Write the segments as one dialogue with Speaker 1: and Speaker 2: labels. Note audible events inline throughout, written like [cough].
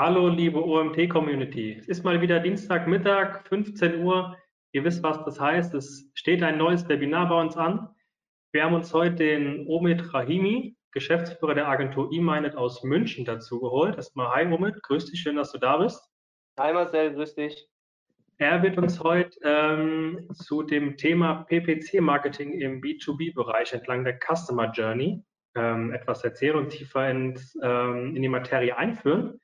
Speaker 1: Hallo, liebe OMT-Community. Es ist mal wieder Dienstagmittag, 15 Uhr. Ihr wisst, was das heißt. Es steht ein neues Webinar bei uns an. Wir haben uns heute den Omid Rahimi, Geschäftsführer der Agentur eMinded aus München, dazu geholt. Erstmal, hi Omid, grüß dich, schön, dass du da bist.
Speaker 2: Hi Marcel, grüß dich.
Speaker 1: Er wird uns heute ähm, zu dem Thema PPC-Marketing im B2B-Bereich entlang der Customer Journey ähm, etwas erzählen und tiefer ins, ähm, in die Materie einführen.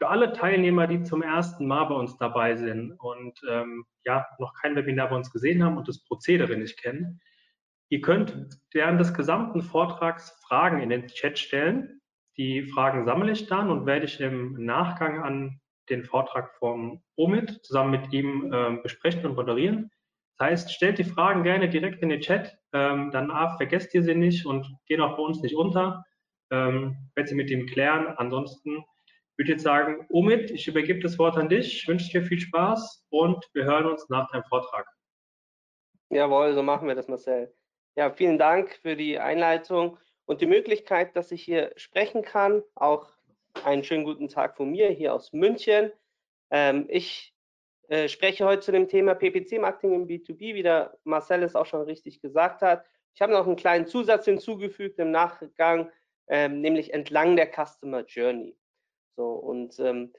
Speaker 1: Für alle Teilnehmer, die zum ersten Mal bei uns dabei sind und ähm, ja, noch kein Webinar bei uns gesehen haben und das Prozedere nicht kennen, ihr könnt während des gesamten Vortrags Fragen in den Chat stellen. Die Fragen sammle ich dann und werde ich im Nachgang an den Vortrag vom Omid zusammen mit ihm äh, besprechen und moderieren. Das heißt, stellt die Fragen gerne direkt in den Chat, ähm, dann A, vergesst ihr sie nicht und gehen auch bei uns nicht unter. Ähm, werde sie mit ihm klären. Ansonsten würde jetzt sagen, Omid, ich übergebe das Wort an dich, ich wünsche dir viel Spaß und wir hören uns nach deinem Vortrag.
Speaker 2: Jawohl, so machen wir das, Marcel. Ja, vielen Dank für die Einleitung und die Möglichkeit, dass ich hier sprechen kann. Auch einen schönen guten Tag von mir hier aus München. Ähm, ich äh, spreche heute zu dem Thema PPC-Marketing im B2B, wie der Marcel es auch schon richtig gesagt hat. Ich habe noch einen kleinen Zusatz hinzugefügt im Nachgang, ähm, nämlich entlang der Customer Journey. So, und ähm,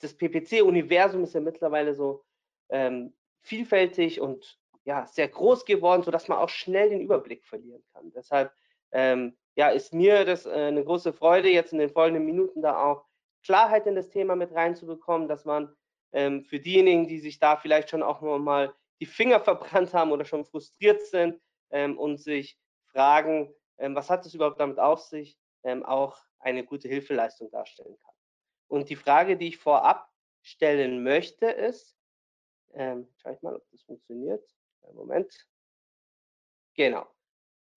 Speaker 2: das PPC-Universum ist ja mittlerweile so ähm, vielfältig und ja, sehr groß geworden, sodass man auch schnell den Überblick verlieren kann. Deshalb ähm, ja, ist mir das äh, eine große Freude, jetzt in den folgenden Minuten da auch Klarheit in das Thema mit reinzubekommen, dass man ähm, für diejenigen, die sich da vielleicht schon auch mal die Finger verbrannt haben oder schon frustriert sind ähm, und sich fragen, ähm, was hat es überhaupt damit auf sich, ähm, auch eine gute Hilfeleistung darstellen kann. Und die Frage, die ich vorab stellen möchte, ist, ähm, schau ich mal, ob das funktioniert. Einen Moment. Genau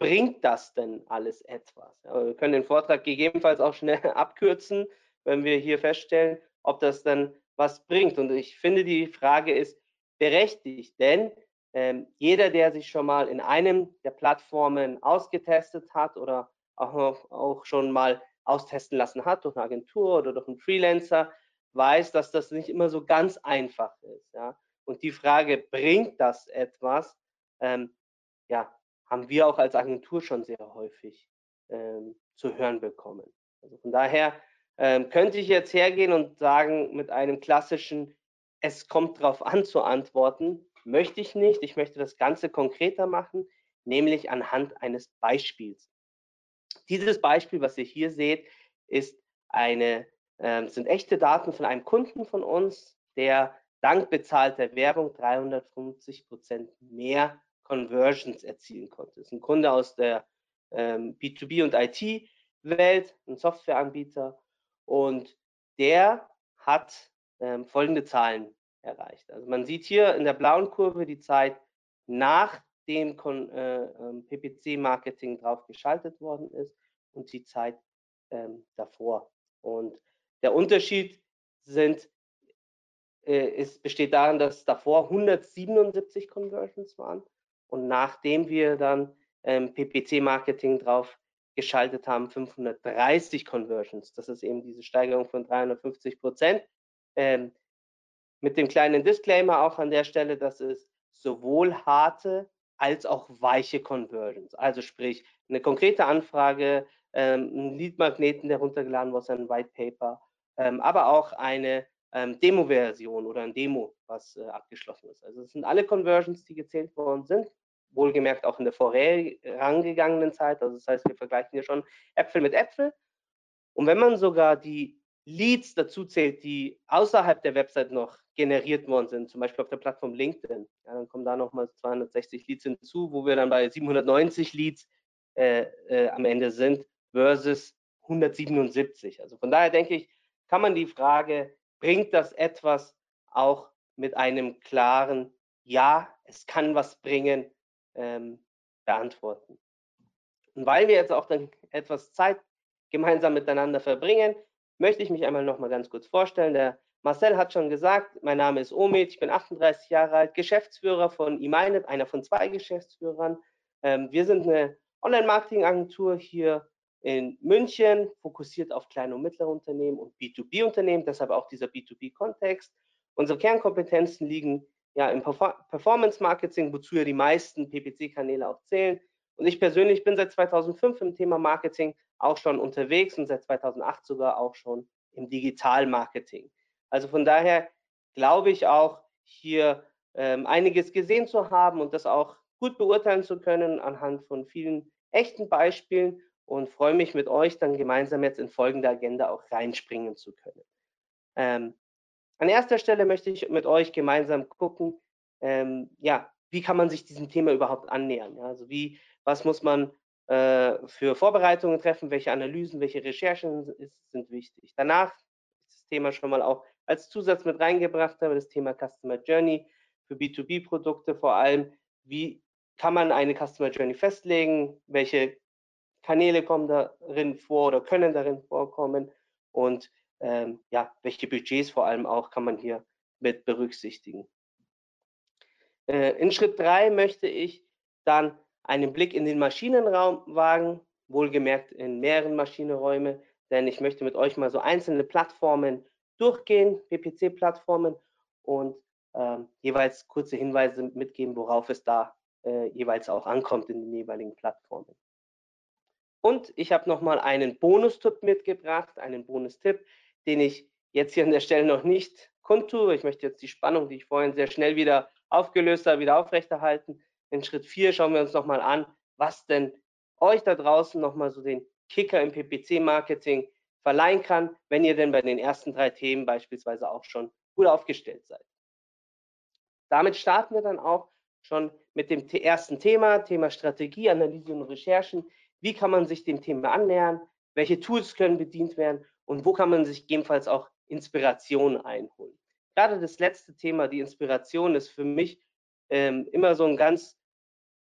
Speaker 2: bringt das denn alles etwas? Ja, wir können den Vortrag gegebenenfalls auch schnell [laughs] abkürzen, wenn wir hier feststellen, ob das dann was bringt. Und ich finde, die Frage ist berechtigt, denn ähm, jeder, der sich schon mal in einem der Plattformen ausgetestet hat oder auch, auch schon mal austesten lassen hat durch eine Agentur oder durch einen Freelancer, weiß, dass das nicht immer so ganz einfach ist. Ja? Und die Frage, bringt das etwas? Ähm, ja, haben wir auch als Agentur schon sehr häufig ähm, zu hören bekommen. Also von daher ähm, könnte ich jetzt hergehen und sagen, mit einem klassischen, es kommt drauf an zu antworten, möchte ich nicht. Ich möchte das Ganze konkreter machen, nämlich anhand eines Beispiels. Dieses Beispiel, was ihr hier seht, ist eine, äh, sind echte Daten von einem Kunden von uns, der dank bezahlter Werbung 350 Prozent mehr Conversions erzielen konnte. Das ist ein Kunde aus der ähm, B2B und IT-Welt, ein Softwareanbieter und der hat ähm, folgende Zahlen erreicht. Also man sieht hier in der blauen Kurve die Zeit nach dem äh, ähm, PPC-Marketing drauf geschaltet worden ist und die Zeit ähm, davor. Und der Unterschied sind, äh, ist, besteht darin, dass davor 177 Conversions waren und nachdem wir dann ähm, PPC-Marketing drauf geschaltet haben, 530 Conversions. Das ist eben diese Steigerung von 350 Prozent. Ähm, mit dem kleinen Disclaimer auch an der Stelle, dass es sowohl harte als auch weiche Conversions. Also sprich, eine konkrete Anfrage, ähm, ein Lead-Magneten, der runtergeladen wurde, ein White Paper, ähm, aber auch eine ähm, Demo-Version oder ein Demo, was äh, abgeschlossen ist. Also es sind alle Conversions, die gezählt worden sind wohlgemerkt auch in der vorangegangenen Zeit. Also das heißt, wir vergleichen hier schon Äpfel mit Äpfel. Und wenn man sogar die Leads dazu zählt, die außerhalb der Website noch generiert worden sind, zum Beispiel auf der Plattform LinkedIn, ja, dann kommen da nochmal 260 Leads hinzu, wo wir dann bei 790 Leads äh, äh, am Ende sind versus 177. Also von daher denke ich, kann man die Frage, bringt das etwas auch mit einem klaren Ja, es kann was bringen, ähm, beantworten. Und weil wir jetzt auch dann etwas Zeit gemeinsam miteinander verbringen, möchte ich mich einmal noch mal ganz kurz vorstellen. Der Marcel hat schon gesagt, mein Name ist Omid, ich bin 38 Jahre alt, Geschäftsführer von eMinded, einer von zwei Geschäftsführern. Ähm, wir sind eine Online-Marketing-Agentur hier in München, fokussiert auf kleine und mittlere Unternehmen und B2B-Unternehmen, deshalb auch dieser B2B-Kontext. Unsere Kernkompetenzen liegen ja im Performance-Marketing, wozu ja die meisten PPC-Kanäle auch zählen. Und ich persönlich bin seit 2005 im Thema Marketing auch schon unterwegs und seit 2008 sogar auch schon im Digital-Marketing. Also von daher glaube ich auch hier ähm, einiges gesehen zu haben und das auch gut beurteilen zu können anhand von vielen echten Beispielen und freue mich mit euch dann gemeinsam jetzt in folgende Agenda auch reinspringen zu können. Ähm, an erster Stelle möchte ich mit euch gemeinsam gucken, ähm, ja, wie kann man sich diesem Thema überhaupt annähern? Ja? Also wie, was muss man äh, für Vorbereitungen treffen, welche Analysen, welche Recherchen ist, sind wichtig. Danach ist das Thema schon mal auch als Zusatz mit reingebracht, aber das Thema Customer Journey für B2B-Produkte vor allem, wie kann man eine Customer Journey festlegen, welche Kanäle kommen darin vor oder können darin vorkommen und ähm, ja, welche Budgets vor allem auch kann man hier mit berücksichtigen. Äh, in Schritt 3 möchte ich dann einen Blick in den Maschinenraum wagen, wohlgemerkt in mehreren Maschinenräume, denn ich möchte mit euch mal so einzelne Plattformen durchgehen, PPC-Plattformen und ähm, jeweils kurze Hinweise mitgeben, worauf es da äh, jeweils auch ankommt in den jeweiligen Plattformen. Und ich habe nochmal einen Bonustipp mitgebracht, einen Bonustipp, den ich jetzt hier an der Stelle noch nicht kundtue. Ich möchte jetzt die Spannung, die ich vorhin sehr schnell wieder aufgelöst habe, wieder aufrechterhalten. In Schritt 4 schauen wir uns nochmal an, was denn euch da draußen nochmal so den Kicker im PPC-Marketing verleihen kann, wenn ihr denn bei den ersten drei Themen beispielsweise auch schon gut aufgestellt seid. Damit starten wir dann auch schon mit dem ersten Thema, Thema Strategie, Analyse und Recherchen. Wie kann man sich dem Thema annähern? Welche Tools können bedient werden? Und wo kann man sich gegebenenfalls auch Inspiration einholen? Gerade das letzte Thema, die Inspiration, ist für mich ähm, immer so ein ganz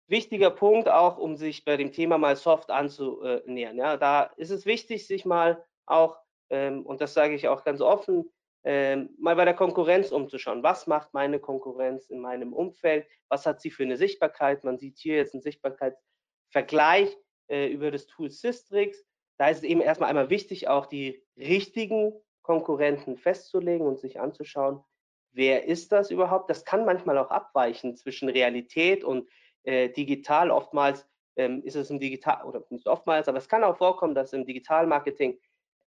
Speaker 2: wichtiger Punkt, auch um sich bei dem Thema mal soft anzunähern. Ja, da ist es wichtig, sich mal auch, ähm, und das sage ich auch ganz offen, ähm, mal bei der Konkurrenz umzuschauen. Was macht meine Konkurrenz in meinem Umfeld? Was hat sie für eine Sichtbarkeit? Man sieht hier jetzt einen Sichtbarkeitsvergleich äh, über das Tool Systrix. Da ist es eben erstmal einmal wichtig, auch die richtigen Konkurrenten festzulegen und sich anzuschauen, wer ist das überhaupt? Das kann manchmal auch abweichen zwischen Realität und äh, digital. Oftmals ähm, ist es im Digital, oder nicht oftmals, aber es kann auch vorkommen, dass im Digitalmarketing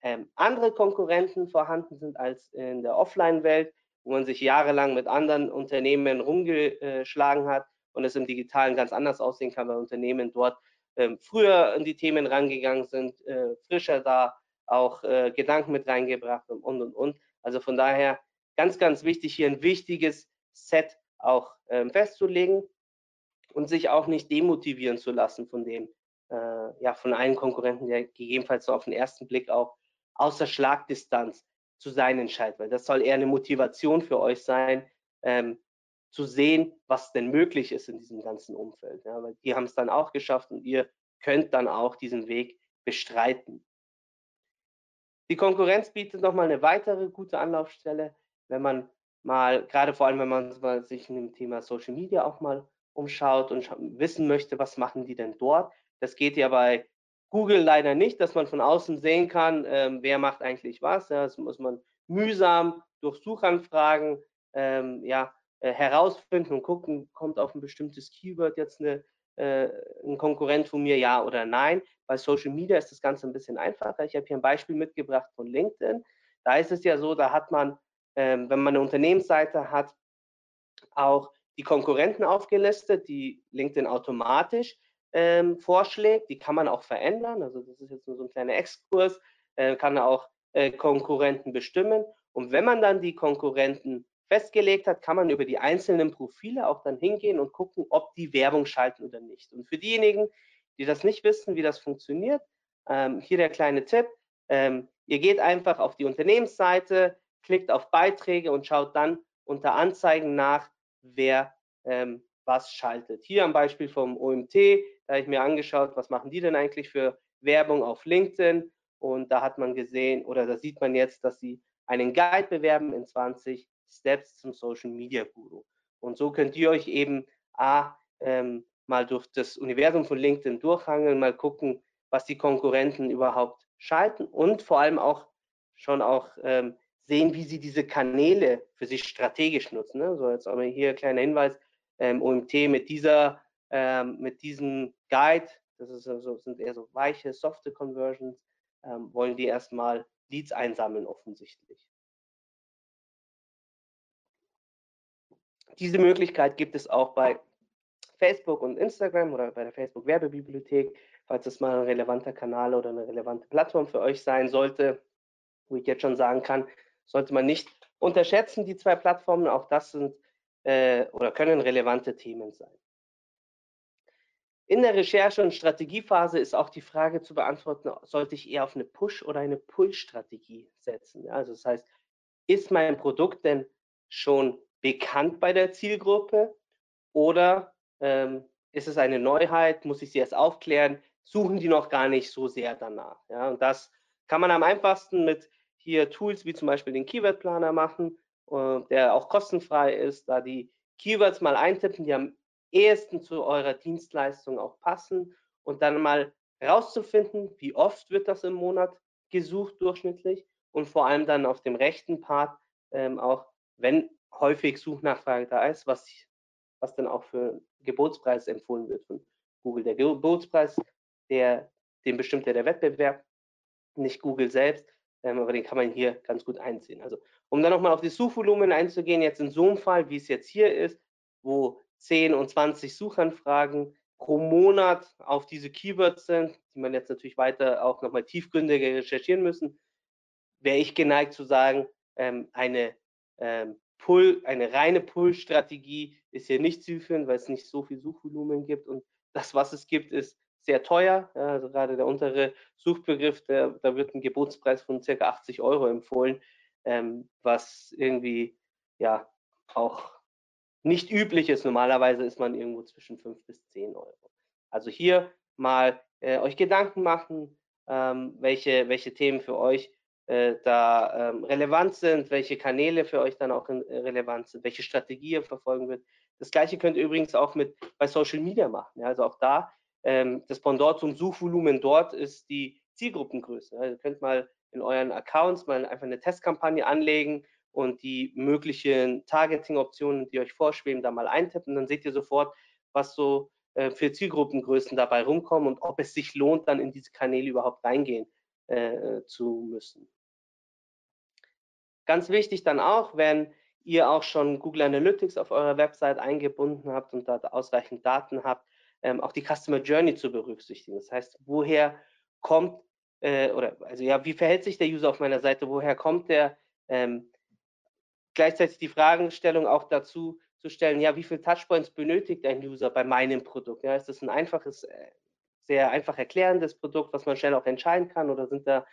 Speaker 2: ähm, andere Konkurrenten vorhanden sind als in der Offline-Welt, wo man sich jahrelang mit anderen Unternehmen rumgeschlagen hat und es im Digitalen ganz anders aussehen kann, weil Unternehmen dort früher in die Themen rangegangen sind, äh, frischer da auch äh, Gedanken mit reingebracht und, und, und, und. Also von daher ganz, ganz wichtig, hier ein wichtiges Set auch ähm, festzulegen und sich auch nicht demotivieren zu lassen von dem, äh, ja, von einem Konkurrenten, der gegebenenfalls so auf den ersten Blick auch außer Schlagdistanz zu sein entscheidet, weil das soll eher eine Motivation für euch sein, ähm, zu sehen, was denn möglich ist in diesem ganzen Umfeld. Ja, weil die haben es dann auch geschafft und ihr könnt dann auch diesen Weg bestreiten. Die Konkurrenz bietet nochmal eine weitere gute Anlaufstelle, wenn man mal, gerade vor allem, wenn man sich in dem Thema Social Media auch mal umschaut und wissen möchte, was machen die denn dort. Das geht ja bei Google leider nicht, dass man von außen sehen kann, ähm, wer macht eigentlich was. Ja, das muss man mühsam durch Suchanfragen ähm, ja, äh, herausfinden und gucken, kommt auf ein bestimmtes Keyword jetzt eine, äh, ein Konkurrent von mir, ja oder nein. Bei Social Media ist das Ganze ein bisschen einfacher. Ich habe hier ein Beispiel mitgebracht von LinkedIn. Da ist es ja so, da hat man, ähm, wenn man eine Unternehmensseite hat, auch die Konkurrenten aufgelistet, die LinkedIn automatisch ähm, vorschlägt. Die kann man auch verändern. Also das ist jetzt nur so ein kleiner Exkurs. Äh, kann auch äh, Konkurrenten bestimmen. Und wenn man dann die Konkurrenten festgelegt hat, kann man über die einzelnen Profile auch dann hingehen und gucken, ob die Werbung schalten oder nicht. Und für diejenigen, die das nicht wissen, wie das funktioniert, ähm, hier der kleine Tipp. Ähm, ihr geht einfach auf die Unternehmensseite, klickt auf Beiträge und schaut dann unter Anzeigen nach, wer ähm, was schaltet. Hier am Beispiel vom OMT, da habe ich mir angeschaut, was machen die denn eigentlich für Werbung auf LinkedIn und da hat man gesehen oder da sieht man jetzt, dass sie einen Guide bewerben in 20 Steps zum Social Media Guru. Und so könnt ihr euch eben A, ähm, mal durch das Universum von LinkedIn durchhangeln, mal gucken, was die Konkurrenten überhaupt schalten und vor allem auch schon auch ähm, sehen, wie sie diese Kanäle für sich strategisch nutzen. Ne? So jetzt aber hier ein kleiner Hinweis, ähm, OMT mit dieser, ähm, mit diesem Guide, das ist also, sind eher so weiche, softe Conversions, ähm, wollen die erstmal Leads einsammeln offensichtlich. Diese Möglichkeit gibt es auch bei Facebook und Instagram oder bei der Facebook Werbebibliothek, falls das mal ein relevanter Kanal oder eine relevante Plattform für euch sein sollte, wo ich jetzt schon sagen kann, sollte man nicht unterschätzen, die zwei Plattformen. Auch das sind äh, oder können relevante Themen sein. In der Recherche- und Strategiephase ist auch die Frage zu beantworten, sollte ich eher auf eine Push- oder eine Pull-Strategie setzen? Also das heißt, ist mein Produkt denn schon bekannt bei der Zielgruppe oder ähm, ist es eine Neuheit? Muss ich sie erst aufklären? Suchen die noch gar nicht so sehr danach? Ja, und das kann man am einfachsten mit hier Tools wie zum Beispiel den Keyword Planer machen, äh, der auch kostenfrei ist, da die Keywords mal eintippen, die am ehesten zu eurer Dienstleistung auch passen und dann mal herauszufinden, wie oft wird das im Monat gesucht durchschnittlich und vor allem dann auf dem rechten Part ähm, auch, wenn häufig Suchnachfrage da ist, was, was dann auch für Gebotspreis empfohlen wird von Google. Der Gebotspreis, der, den bestimmt ja der Wettbewerb, nicht Google selbst ähm, aber den kann man hier ganz gut einsehen. Also um dann nochmal auf die Suchvolumen einzugehen, jetzt in so einem Fall, wie es jetzt hier ist, wo 10 und 20 Suchanfragen pro Monat auf diese Keywords sind, die man jetzt natürlich weiter auch nochmal tiefgründiger recherchieren müssen, wäre ich geneigt zu sagen, ähm, eine ähm, Pull, eine reine Pull-Strategie ist hier nicht zielführend, weil es nicht so viel Suchvolumen gibt und das, was es gibt, ist sehr teuer. Ja, also gerade der untere Suchbegriff, der, da wird ein Gebotspreis von circa 80 Euro empfohlen, ähm, was irgendwie ja auch nicht üblich ist. Normalerweise ist man irgendwo zwischen 5 bis 10 Euro. Also hier mal äh, euch Gedanken machen, ähm, welche, welche Themen für euch äh, da ähm, relevant sind, welche Kanäle für euch dann auch in, äh, relevant sind, welche Strategie ihr verfolgen wird. Das gleiche könnt ihr übrigens auch mit bei Social Media machen. Ja, also auch da ähm, das Pendant zum Suchvolumen dort ist die Zielgruppengröße. Also ihr könnt mal in euren Accounts mal einfach eine Testkampagne anlegen und die möglichen Targeting-Optionen, die euch vorschweben, da mal eintippen. Dann seht ihr sofort, was so äh, für Zielgruppengrößen dabei rumkommen und ob es sich lohnt, dann in diese Kanäle überhaupt reingehen äh, zu müssen. Ganz wichtig dann auch, wenn ihr auch schon Google Analytics auf eurer Website eingebunden habt und da ausreichend Daten habt, ähm, auch die Customer Journey zu berücksichtigen. Das heißt, woher kommt äh, oder also ja, wie verhält sich der User auf meiner Seite? Woher kommt der? Ähm, gleichzeitig die Fragestellung auch dazu zu stellen, ja, wie viele Touchpoints benötigt ein User bei meinem Produkt? Ja, ist das ein einfaches, äh, sehr einfach erklärendes Produkt, was man schnell auch entscheiden kann oder sind da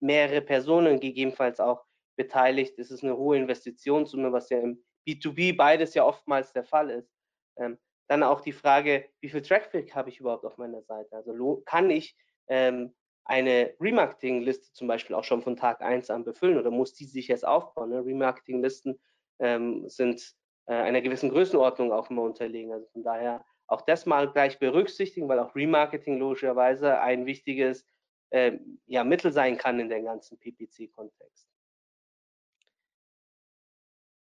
Speaker 2: mehrere Personen gegebenenfalls auch beteiligt? Ist es eine hohe Investitionssumme, was ja im B2B beides ja oftmals der Fall ist? Ähm, dann auch die Frage, wie viel Traffic habe ich überhaupt auf meiner Seite? Also kann ich ähm, eine Remarketing-Liste zum Beispiel auch schon von Tag 1 an befüllen oder muss die sich jetzt aufbauen? Ne? Remarketing-Listen ähm, sind äh, einer gewissen Größenordnung auch immer unterlegen. Also von daher auch das mal gleich berücksichtigen, weil auch Remarketing logischerweise ein wichtiges äh, ja, Mittel sein kann in dem ganzen PPC-Kontext.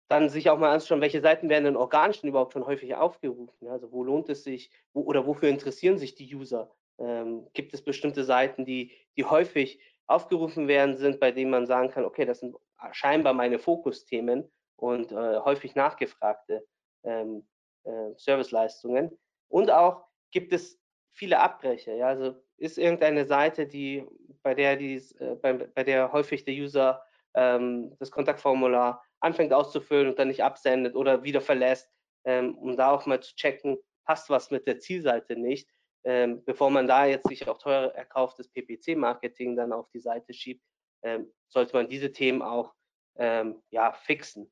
Speaker 2: Dann sich auch mal anschauen, welche Seiten werden denn organisch denn überhaupt schon häufig aufgerufen? Also wo lohnt es sich wo, oder wofür interessieren sich die User? Ähm, gibt es bestimmte Seiten, die, die häufig aufgerufen werden sind, bei denen man sagen kann, okay, das sind scheinbar meine Fokusthemen und äh, häufig nachgefragte ähm, äh, Serviceleistungen. Und auch gibt es viele Abbrecher. Ja? Also ist irgendeine Seite, die bei der die, äh, bei, bei der häufig der User ähm, das Kontaktformular anfängt auszufüllen und dann nicht absendet oder wieder verlässt, ähm, um da auch mal zu checken, passt was mit der Zielseite nicht, ähm, bevor man da jetzt sich auch teuer erkauftes PPC-Marketing dann auf die Seite schiebt, ähm, sollte man diese Themen auch ähm, ja, fixen.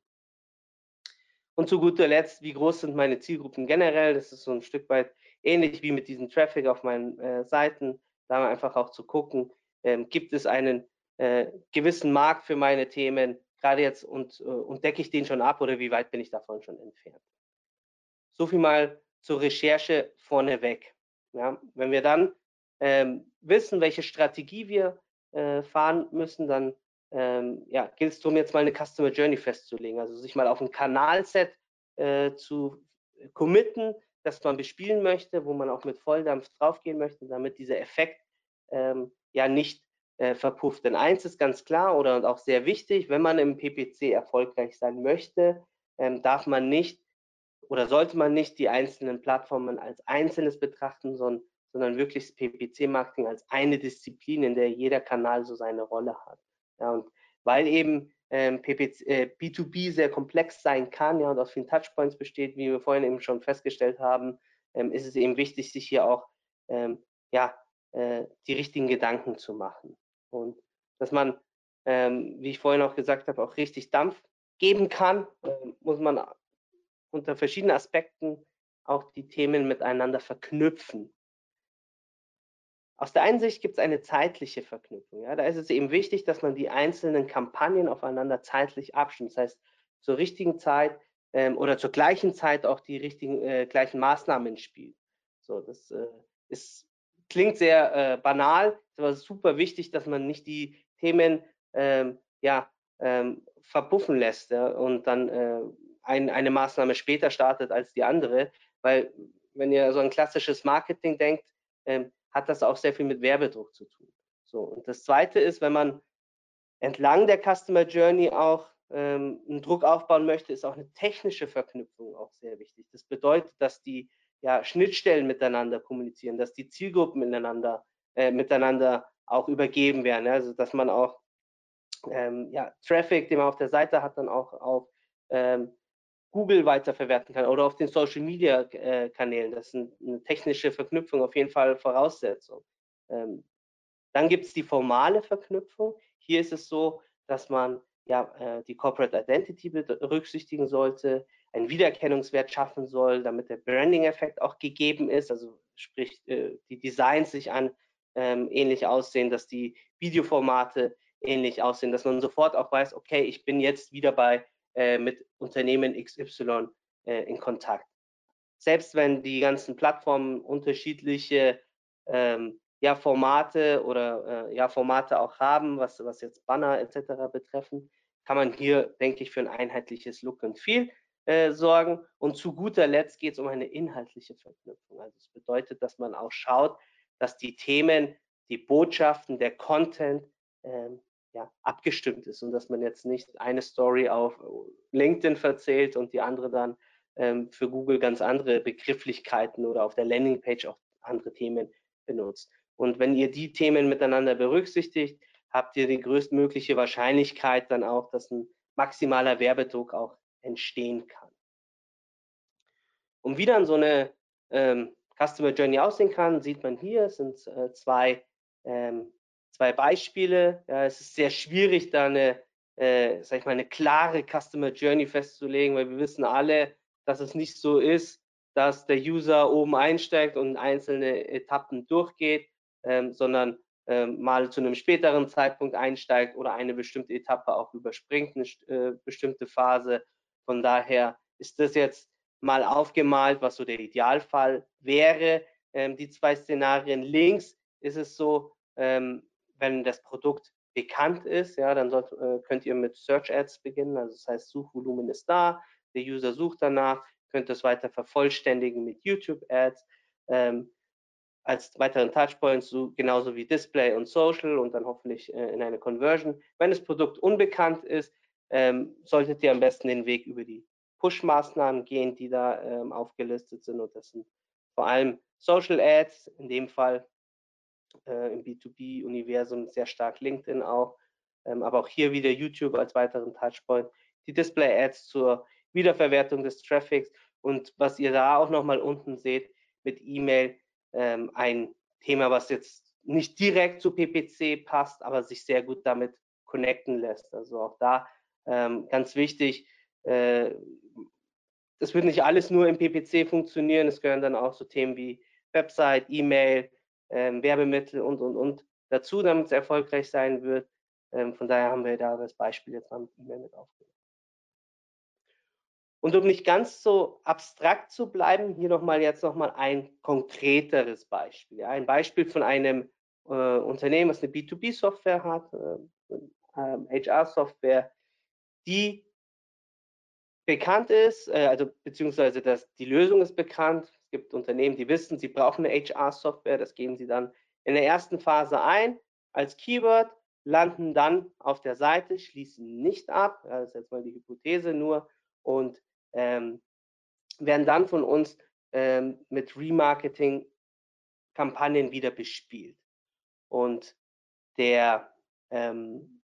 Speaker 2: Und zu guter Letzt, wie groß sind meine Zielgruppen generell? Das ist so ein Stück weit ähnlich wie mit diesem Traffic auf meinen äh, Seiten, da einfach auch zu gucken, ähm, gibt es einen äh, gewissen Markt für meine Themen, gerade jetzt und, äh, und decke ich den schon ab oder wie weit bin ich davon schon entfernt. So viel mal zur Recherche vorneweg. Ja, wenn wir dann ähm, wissen, welche Strategie wir äh, fahren müssen, dann ähm, ja, gilt es darum, jetzt mal eine Customer Journey festzulegen. Also sich mal auf ein Kanalset äh, zu committen, das man bespielen möchte, wo man auch mit Volldampf draufgehen möchte, damit dieser Effekt ähm, ja nicht äh, verpufft. Denn eins ist ganz klar oder auch sehr wichtig, wenn man im PPC erfolgreich sein möchte, ähm, darf man nicht oder sollte man nicht die einzelnen Plattformen als Einzelnes betrachten, sondern, sondern wirklich das PPC-Marketing als eine Disziplin, in der jeder Kanal so seine Rolle hat. Ja, und weil eben ähm, PPC, äh, B2B sehr komplex sein kann ja, und aus vielen Touchpoints besteht, wie wir vorhin eben schon festgestellt haben, ähm, ist es eben wichtig, sich hier auch ähm, ja, äh, die richtigen Gedanken zu machen. Und dass man, ähm, wie ich vorhin auch gesagt habe, auch richtig Dampf geben kann, äh, muss man unter verschiedenen Aspekten auch die Themen miteinander verknüpfen. Aus der einen Sicht gibt es eine zeitliche Verknüpfung. Ja? Da ist es eben wichtig, dass man die einzelnen Kampagnen aufeinander zeitlich abstimmt. Das heißt, zur richtigen Zeit ähm, oder zur gleichen Zeit auch die richtigen äh, gleichen Maßnahmen spielt. So, das äh, ist, klingt sehr äh, banal, ist aber super wichtig, dass man nicht die Themen ähm, ja, ähm, verpuffen lässt ja, und dann äh, ein, eine Maßnahme später startet als die andere, weil wenn ihr so ein klassisches Marketing denkt, ähm, hat das auch sehr viel mit Werbedruck zu tun. So, und das zweite ist, wenn man entlang der Customer Journey auch ähm, einen Druck aufbauen möchte, ist auch eine technische Verknüpfung auch sehr wichtig. Das bedeutet, dass die ja, Schnittstellen miteinander kommunizieren, dass die Zielgruppen miteinander, äh, miteinander auch übergeben werden. Also dass man auch ähm, ja, Traffic, den man auf der Seite hat, dann auch auf ähm, Google weiterverwerten kann oder auf den Social Media äh, Kanälen. Das ist eine technische Verknüpfung auf jeden Fall Voraussetzung. Ähm, dann gibt es die formale Verknüpfung. Hier ist es so, dass man ja äh, die Corporate Identity berücksichtigen sollte, einen Wiedererkennungswert schaffen soll, damit der Branding-Effekt auch gegeben ist. Also sprich, äh, die Designs sich an ähm, ähnlich aussehen, dass die Videoformate ähnlich aussehen, dass man sofort auch weiß, okay, ich bin jetzt wieder bei äh, mit Unternehmen XY äh, in Kontakt. Selbst wenn die ganzen Plattformen unterschiedliche ähm, ja, Formate oder äh, ja, Formate auch haben, was, was jetzt Banner etc. betreffen, kann man hier, denke ich, für ein einheitliches Look and Feel äh, sorgen. Und zu guter Letzt geht es um eine inhaltliche Verknüpfung. Also das bedeutet, dass man auch schaut, dass die Themen, die Botschaften, der Content ähm, ja, abgestimmt ist und dass man jetzt nicht eine Story auf LinkedIn verzählt und die andere dann ähm, für Google ganz andere Begrifflichkeiten oder auf der Landingpage auch andere Themen benutzt. Und wenn ihr die Themen miteinander berücksichtigt, habt ihr die größtmögliche Wahrscheinlichkeit dann auch, dass ein maximaler Werbedruck auch entstehen kann. Und wie dann so eine ähm, Customer Journey aussehen kann, sieht man hier, es sind äh, zwei ähm, zwei Beispiele. Ja, es ist sehr schwierig, da eine, äh, sag ich mal, eine klare Customer Journey festzulegen, weil wir wissen alle, dass es nicht so ist, dass der User oben einsteigt und einzelne Etappen durchgeht, ähm, sondern ähm, mal zu einem späteren Zeitpunkt einsteigt oder eine bestimmte Etappe auch überspringt, eine äh, bestimmte Phase. Von daher ist das jetzt mal aufgemalt, was so der Idealfall wäre. Ähm, die zwei Szenarien links ist es so, ähm, wenn das Produkt bekannt ist, ja, dann sollt, äh, könnt ihr mit Search Ads beginnen. Also das heißt, Suchvolumen ist da, der User sucht danach, könnt es weiter vervollständigen mit YouTube Ads. Ähm, als weiteren Touchpoints, so, genauso wie Display und Social und dann hoffentlich äh, in eine Conversion. Wenn das Produkt unbekannt ist, ähm, solltet ihr am besten den Weg über die Push-Maßnahmen gehen, die da ähm, aufgelistet sind. Und das sind vor allem Social Ads, in dem Fall äh, im B2B-Universum sehr stark LinkedIn auch, ähm, aber auch hier wieder YouTube als weiteren Touchpoint, die Display-Ads zur Wiederverwertung des Traffics und was ihr da auch nochmal unten seht mit E-Mail, ähm, ein Thema, was jetzt nicht direkt zu PPC passt, aber sich sehr gut damit connecten lässt. Also auch da ähm, ganz wichtig, äh, das wird nicht alles nur im PPC funktionieren, es gehören dann auch so Themen wie Website, E-Mail, ähm, Werbemittel und, und, und dazu, damit es erfolgreich sein wird. Ähm, von daher haben wir da das Beispiel jetzt mal mit E-Mail mit aufgenommen. Und um nicht ganz so abstrakt zu bleiben, hier nochmal jetzt nochmal ein konkreteres Beispiel. Ja, ein Beispiel von einem äh, Unternehmen, das eine B2B-Software hat, äh, HR-Software, die bekannt ist, äh, also beziehungsweise das, die Lösung ist bekannt. Es gibt Unternehmen, die wissen, sie brauchen eine HR-Software, das geben sie dann in der ersten Phase ein als Keyword, landen dann auf der Seite, schließen nicht ab, das ist jetzt mal die Hypothese nur, und ähm, werden dann von uns ähm, mit Remarketing-Kampagnen wieder bespielt. Und der, ähm,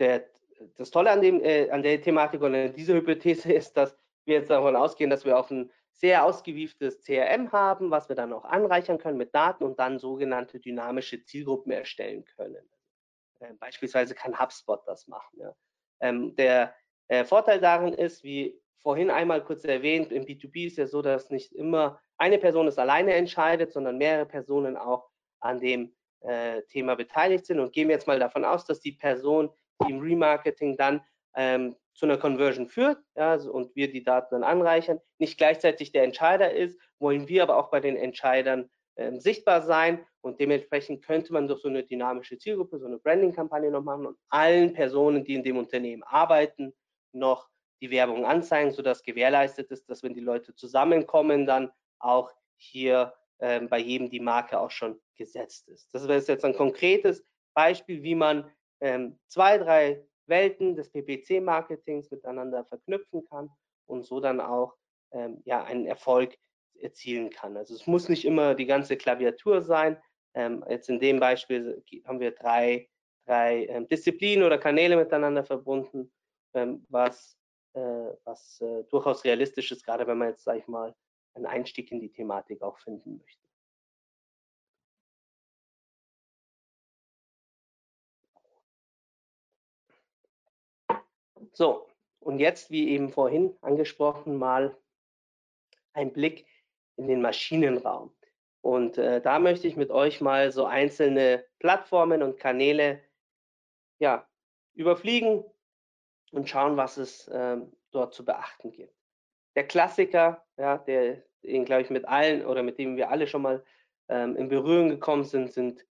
Speaker 2: der, das Tolle an, dem, äh, an der Thematik und an dieser Hypothese ist, dass wir jetzt davon ausgehen, dass wir auch ein sehr ausgewieftes CRM haben, was wir dann auch anreichern können mit Daten und dann sogenannte dynamische Zielgruppen erstellen können. Äh, beispielsweise kann HubSpot das machen. Ja. Ähm, der äh, Vorteil darin ist, wie vorhin einmal kurz erwähnt, im B2B ist ja so, dass nicht immer eine Person es alleine entscheidet, sondern mehrere Personen auch an dem äh, Thema beteiligt sind. Und gehen wir jetzt mal davon aus, dass die Person, die im Remarketing dann ähm, zu einer Conversion führt ja, und wir die Daten dann anreichern, nicht gleichzeitig der Entscheider ist, wollen wir aber auch bei den Entscheidern ähm, sichtbar sein und dementsprechend könnte man durch so eine dynamische Zielgruppe, so eine Branding-Kampagne noch machen und allen Personen, die in dem Unternehmen arbeiten, noch die Werbung anzeigen, sodass gewährleistet ist, dass wenn die Leute zusammenkommen, dann auch hier ähm, bei jedem die Marke auch schon gesetzt ist. Das wäre jetzt ein konkretes Beispiel, wie man ähm, zwei, drei Welten des PPC-Marketings miteinander verknüpfen kann und so dann auch ähm, ja, einen Erfolg erzielen kann. Also es muss nicht immer die ganze Klaviatur sein. Ähm, jetzt in dem Beispiel haben wir drei, drei ähm, Disziplinen oder Kanäle miteinander verbunden, ähm, was äh, was äh, durchaus realistisch ist, gerade wenn man jetzt, sage ich mal, einen Einstieg in die Thematik auch finden möchte. So, und jetzt, wie eben vorhin angesprochen, mal ein Blick in den Maschinenraum. Und äh, da möchte ich mit euch mal so einzelne Plattformen und Kanäle ja, überfliegen, und schauen, was es ähm, dort zu beachten gibt. Der Klassiker, ja, der, den glaube ich mit allen oder mit dem wir alle schon mal ähm, in Berührung gekommen sind, sind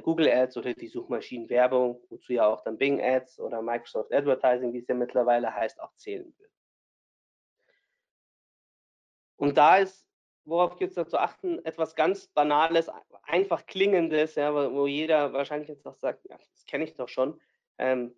Speaker 2: Google Ads oder die Suchmaschinenwerbung, wozu ja auch dann Bing Ads oder Microsoft Advertising, wie es ja mittlerweile heißt, auch zählen wird. Und da ist, worauf gibt es da zu achten, etwas ganz Banales, einfach Klingendes, ja, wo jeder wahrscheinlich jetzt auch sagt, ja, das kenne ich doch schon. Ähm,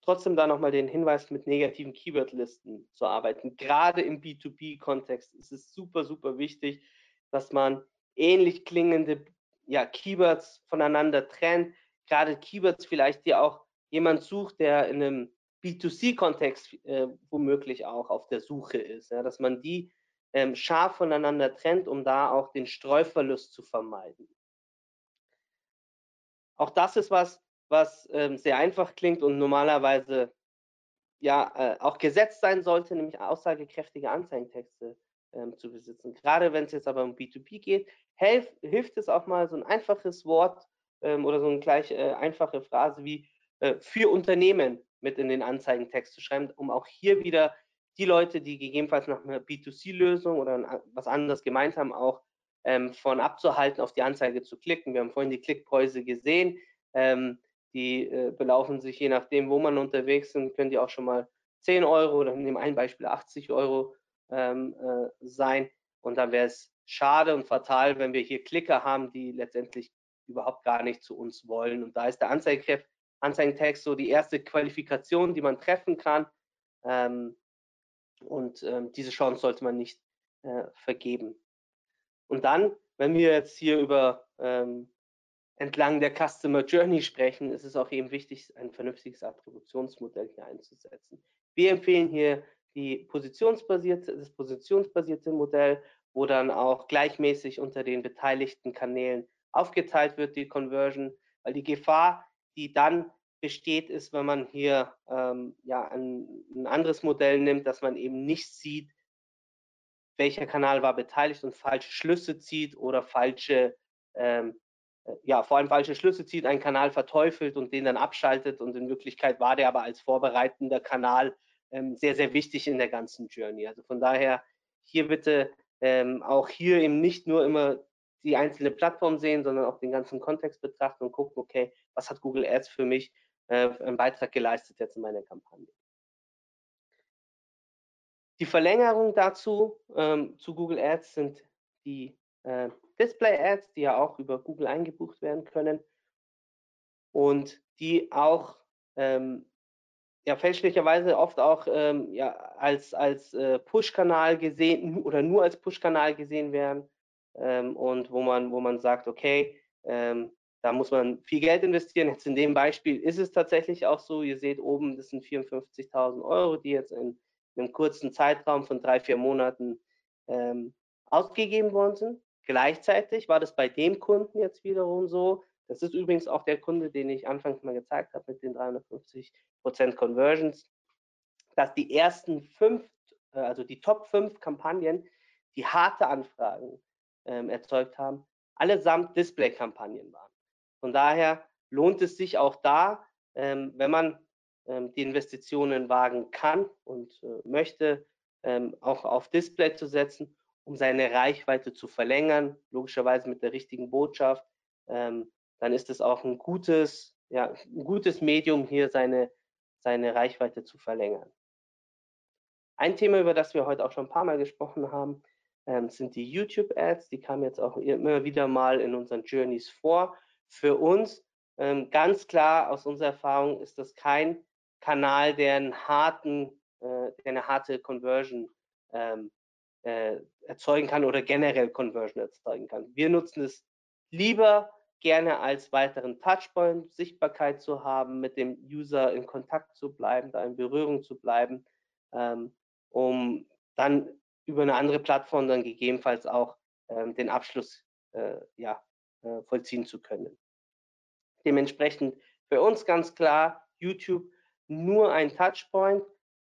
Speaker 2: trotzdem da nochmal den Hinweis, mit negativen Keywordlisten zu arbeiten. Gerade im B2B-Kontext ist es super, super wichtig, dass man ähnlich klingende ja, Keywords voneinander trennt. Gerade Keywords vielleicht, die auch jemand sucht, der in einem B2C-Kontext äh, womöglich auch auf der Suche ist. Ja, dass man die ähm, scharf voneinander trennt, um da auch den Streuverlust zu vermeiden. Auch das ist was, was ähm, sehr einfach klingt und normalerweise ja äh, auch gesetzt sein sollte, nämlich aussagekräftige Anzeigentexte ähm, zu besitzen. Gerade wenn es jetzt aber um B2B geht, helf, hilft es auch mal so ein einfaches Wort ähm, oder so eine gleich äh, einfache Phrase wie äh, für Unternehmen mit in den Anzeigentext zu schreiben, um auch hier wieder die Leute, die gegebenenfalls nach einer B2C-Lösung oder was anderes gemeint haben, auch ähm, von abzuhalten, auf die Anzeige zu klicken. Wir haben vorhin die Klickpreise gesehen. Ähm, die äh, belaufen sich je nachdem, wo man unterwegs ist, können die auch schon mal 10 Euro oder in dem einen Beispiel 80 Euro ähm, äh, sein. Und dann wäre es schade und fatal, wenn wir hier Klicker haben, die letztendlich überhaupt gar nicht zu uns wollen. Und da ist der Anzeigentext so die erste Qualifikation, die man treffen kann. Ähm, und ähm, diese Chance sollte man nicht äh, vergeben. Und dann, wenn wir jetzt hier über ähm, entlang der Customer Journey sprechen, ist es auch eben wichtig, ein vernünftiges Attributionsmodell hier einzusetzen. Wir empfehlen hier die positionsbasierte, das positionsbasierte Modell, wo dann auch gleichmäßig unter den beteiligten Kanälen aufgeteilt wird, die Conversion, weil die Gefahr, die dann besteht, ist, wenn man hier ähm, ja, ein, ein anderes Modell nimmt, dass man eben nicht sieht, welcher Kanal war beteiligt und falsche Schlüsse zieht oder falsche ähm, ja, vor allem falsche Schlüsse zieht, einen Kanal verteufelt und den dann abschaltet. Und in Wirklichkeit war der aber als vorbereitender Kanal sehr, sehr wichtig in der ganzen Journey. Also von daher hier bitte ähm, auch hier eben nicht nur immer die einzelne Plattform sehen, sondern auch den ganzen Kontext betrachten und gucken, okay, was hat Google Ads für mich äh, einen Beitrag geleistet jetzt in meiner Kampagne. Die Verlängerung dazu ähm, zu Google Ads sind die äh, Display Ads, die ja auch über Google eingebucht werden können und die auch ähm, ja fälschlicherweise oft auch ähm, ja, als, als äh, Push-Kanal gesehen oder nur als Push-Kanal gesehen werden ähm, und wo man, wo man sagt, okay, ähm, da muss man viel Geld investieren. Jetzt in dem Beispiel ist es tatsächlich auch so. Ihr seht oben, das sind 54.000 Euro, die jetzt in einem kurzen Zeitraum von drei, vier Monaten ähm, ausgegeben worden sind. Gleichzeitig war das bei dem Kunden jetzt wiederum so. Das ist übrigens auch der Kunde, den ich anfangs mal gezeigt habe mit den 350 Prozent Conversions, dass die ersten fünf, äh, also die Top 5 Kampagnen, die harte Anfragen ähm, erzeugt haben, allesamt Display-Kampagnen waren. Von daher lohnt es sich auch da, ähm, wenn man ähm, die Investitionen wagen kann und äh, möchte, ähm, auch auf Display zu setzen, um seine Reichweite zu verlängern, logischerweise mit der richtigen Botschaft, ähm, dann ist es auch ein gutes, ja, ein gutes Medium, hier seine, seine Reichweite zu verlängern. Ein Thema, über das wir heute auch schon ein paar Mal gesprochen haben, ähm, sind die YouTube-Ads. Die kamen jetzt auch immer wieder mal in unseren Journeys vor. Für uns ähm, ganz klar aus unserer Erfahrung ist das kein Kanal, der, einen harten, äh, der eine harte Conversion ähm, äh, erzeugen kann oder generell Conversion erzeugen kann. Wir nutzen es lieber gerne als weiteren Touchpoint, Sichtbarkeit zu haben, mit dem User in Kontakt zu bleiben, da in Berührung zu bleiben, ähm, um dann über eine andere Plattform dann gegebenenfalls auch ähm, den Abschluss äh, ja, äh, vollziehen zu können. Dementsprechend für uns ganz klar YouTube nur ein Touchpoint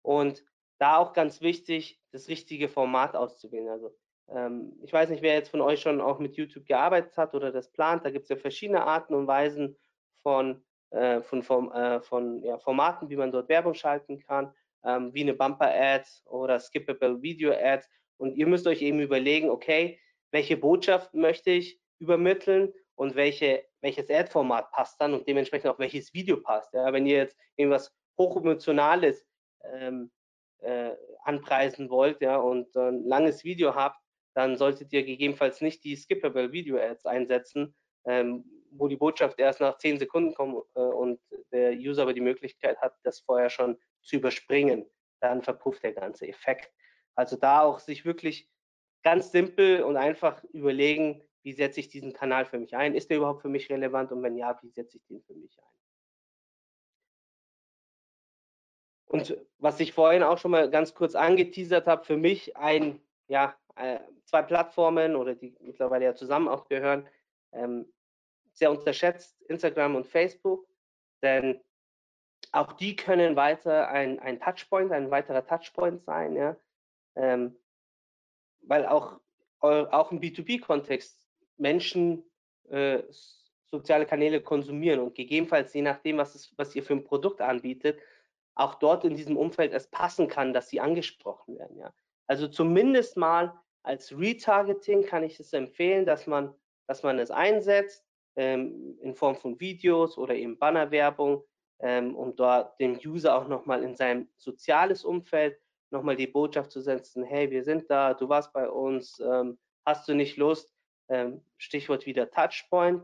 Speaker 2: und da auch ganz wichtig, das richtige Format auszuwählen. Also ähm, ich weiß nicht, wer jetzt von euch schon auch mit YouTube gearbeitet hat oder das plant. Da gibt es ja verschiedene Arten und Weisen von, äh, von, von, äh, von ja, Formaten, wie man dort Werbung schalten kann, ähm, wie eine Bumper-Ad oder Skippable Video-Ad. Und ihr müsst euch eben überlegen, okay, welche Botschaft möchte ich übermitteln und welche, welches Ad-Format passt dann und dementsprechend auch welches Video passt. Ja, wenn ihr jetzt irgendwas hochemotionales ähm, äh, anpreisen wollt ja, und ein langes Video habt, dann solltet ihr gegebenenfalls nicht die Skippable Video Ads einsetzen, ähm, wo die Botschaft erst nach 10 Sekunden kommt äh, und der User aber die Möglichkeit hat, das vorher schon zu überspringen. Dann verpufft der ganze Effekt. Also da auch sich wirklich ganz simpel und einfach überlegen, wie setze ich diesen Kanal für mich ein? Ist der überhaupt für mich relevant? Und wenn ja, wie setze ich den für mich ein? Und was ich vorhin auch schon mal ganz kurz angeteasert habe, für mich ein ja, zwei Plattformen oder die mittlerweile ja zusammen auch gehören, ähm, sehr unterschätzt, Instagram und Facebook, denn auch die können weiter ein, ein Touchpoint, ein weiterer Touchpoint sein, ja, ähm, weil auch, auch im B2B-Kontext Menschen äh, soziale Kanäle konsumieren und gegebenenfalls je nachdem, was, es, was ihr für ein Produkt anbietet, auch dort in diesem Umfeld es passen kann, dass sie angesprochen werden. Ja. Also zumindest mal als Retargeting kann ich es empfehlen, dass man, dass man es einsetzt ähm, in Form von Videos oder eben Bannerwerbung, ähm, um dort dem User auch nochmal in sein soziales Umfeld nochmal die Botschaft zu setzen, hey, wir sind da, du warst bei uns, ähm, hast du nicht Lust, ähm, Stichwort wieder Touchpoint.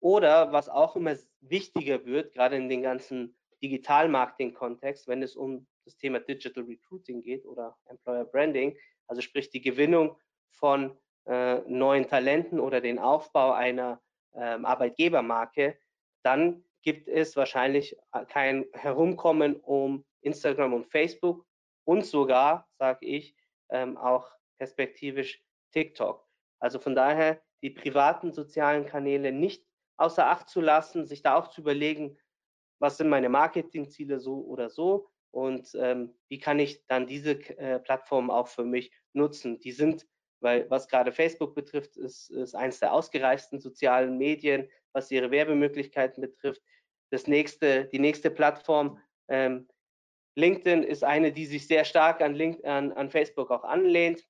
Speaker 2: Oder was auch immer wichtiger wird, gerade in den ganzen Digital-Marketing-Kontext, wenn es um das Thema Digital Recruiting geht oder Employer Branding, also sprich die Gewinnung von äh, neuen Talenten oder den Aufbau einer ähm, Arbeitgebermarke, dann gibt es wahrscheinlich äh, kein Herumkommen um Instagram und Facebook und sogar, sage ich, ähm, auch perspektivisch TikTok. Also von daher die privaten sozialen Kanäle nicht außer Acht zu lassen, sich da auch zu überlegen, was sind meine Marketingziele so oder so und ähm, wie kann ich dann diese äh, Plattformen auch für mich nutzen. Die sind, weil was gerade Facebook betrifft, ist, ist eines der ausgereiften sozialen Medien, was ihre Werbemöglichkeiten betrifft. Das nächste, die nächste Plattform, ähm, LinkedIn ist eine, die sich sehr stark an, Link, an, an Facebook auch anlehnt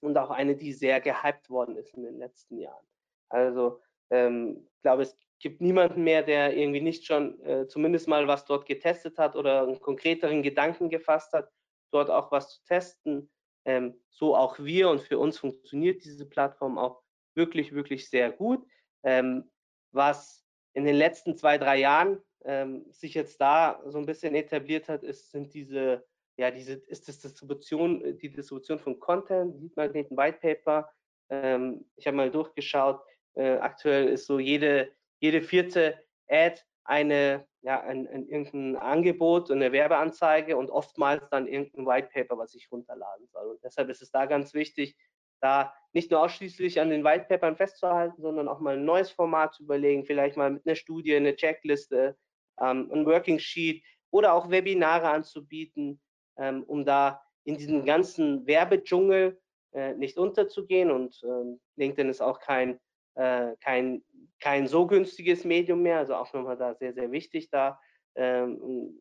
Speaker 2: und auch eine, die sehr gehypt worden ist in den letzten Jahren. Also ähm, ich glaube, es gibt niemanden mehr, der irgendwie nicht schon äh, zumindest mal was dort getestet hat oder einen konkreteren Gedanken gefasst hat, dort auch was zu testen. Ähm, so auch wir und für uns funktioniert diese Plattform auch wirklich, wirklich sehr gut. Ähm, was in den letzten zwei, drei Jahren ähm, sich jetzt da so ein bisschen etabliert hat, ist, sind diese, ja, diese, ist das Distribution, die Distribution von Content, Lead Magneten, White Paper. Ähm, ich habe mal durchgeschaut, äh, aktuell ist so jede, jede vierte Ad eine, ja, ein, ein, irgendein Angebot, eine Werbeanzeige und oftmals dann irgendein White Paper, was ich runterladen soll. Und deshalb ist es da ganz wichtig, da nicht nur ausschließlich an den White Papern festzuhalten, sondern auch mal ein neues Format zu überlegen, vielleicht mal mit einer Studie, eine Checkliste, ähm, ein Working Sheet oder auch Webinare anzubieten, ähm, um da in diesem ganzen Werbedschungel äh, nicht unterzugehen. Und ähm, LinkedIn ist auch kein äh, kein, kein so günstiges Medium mehr, also auch nochmal da sehr, sehr wichtig, da ähm,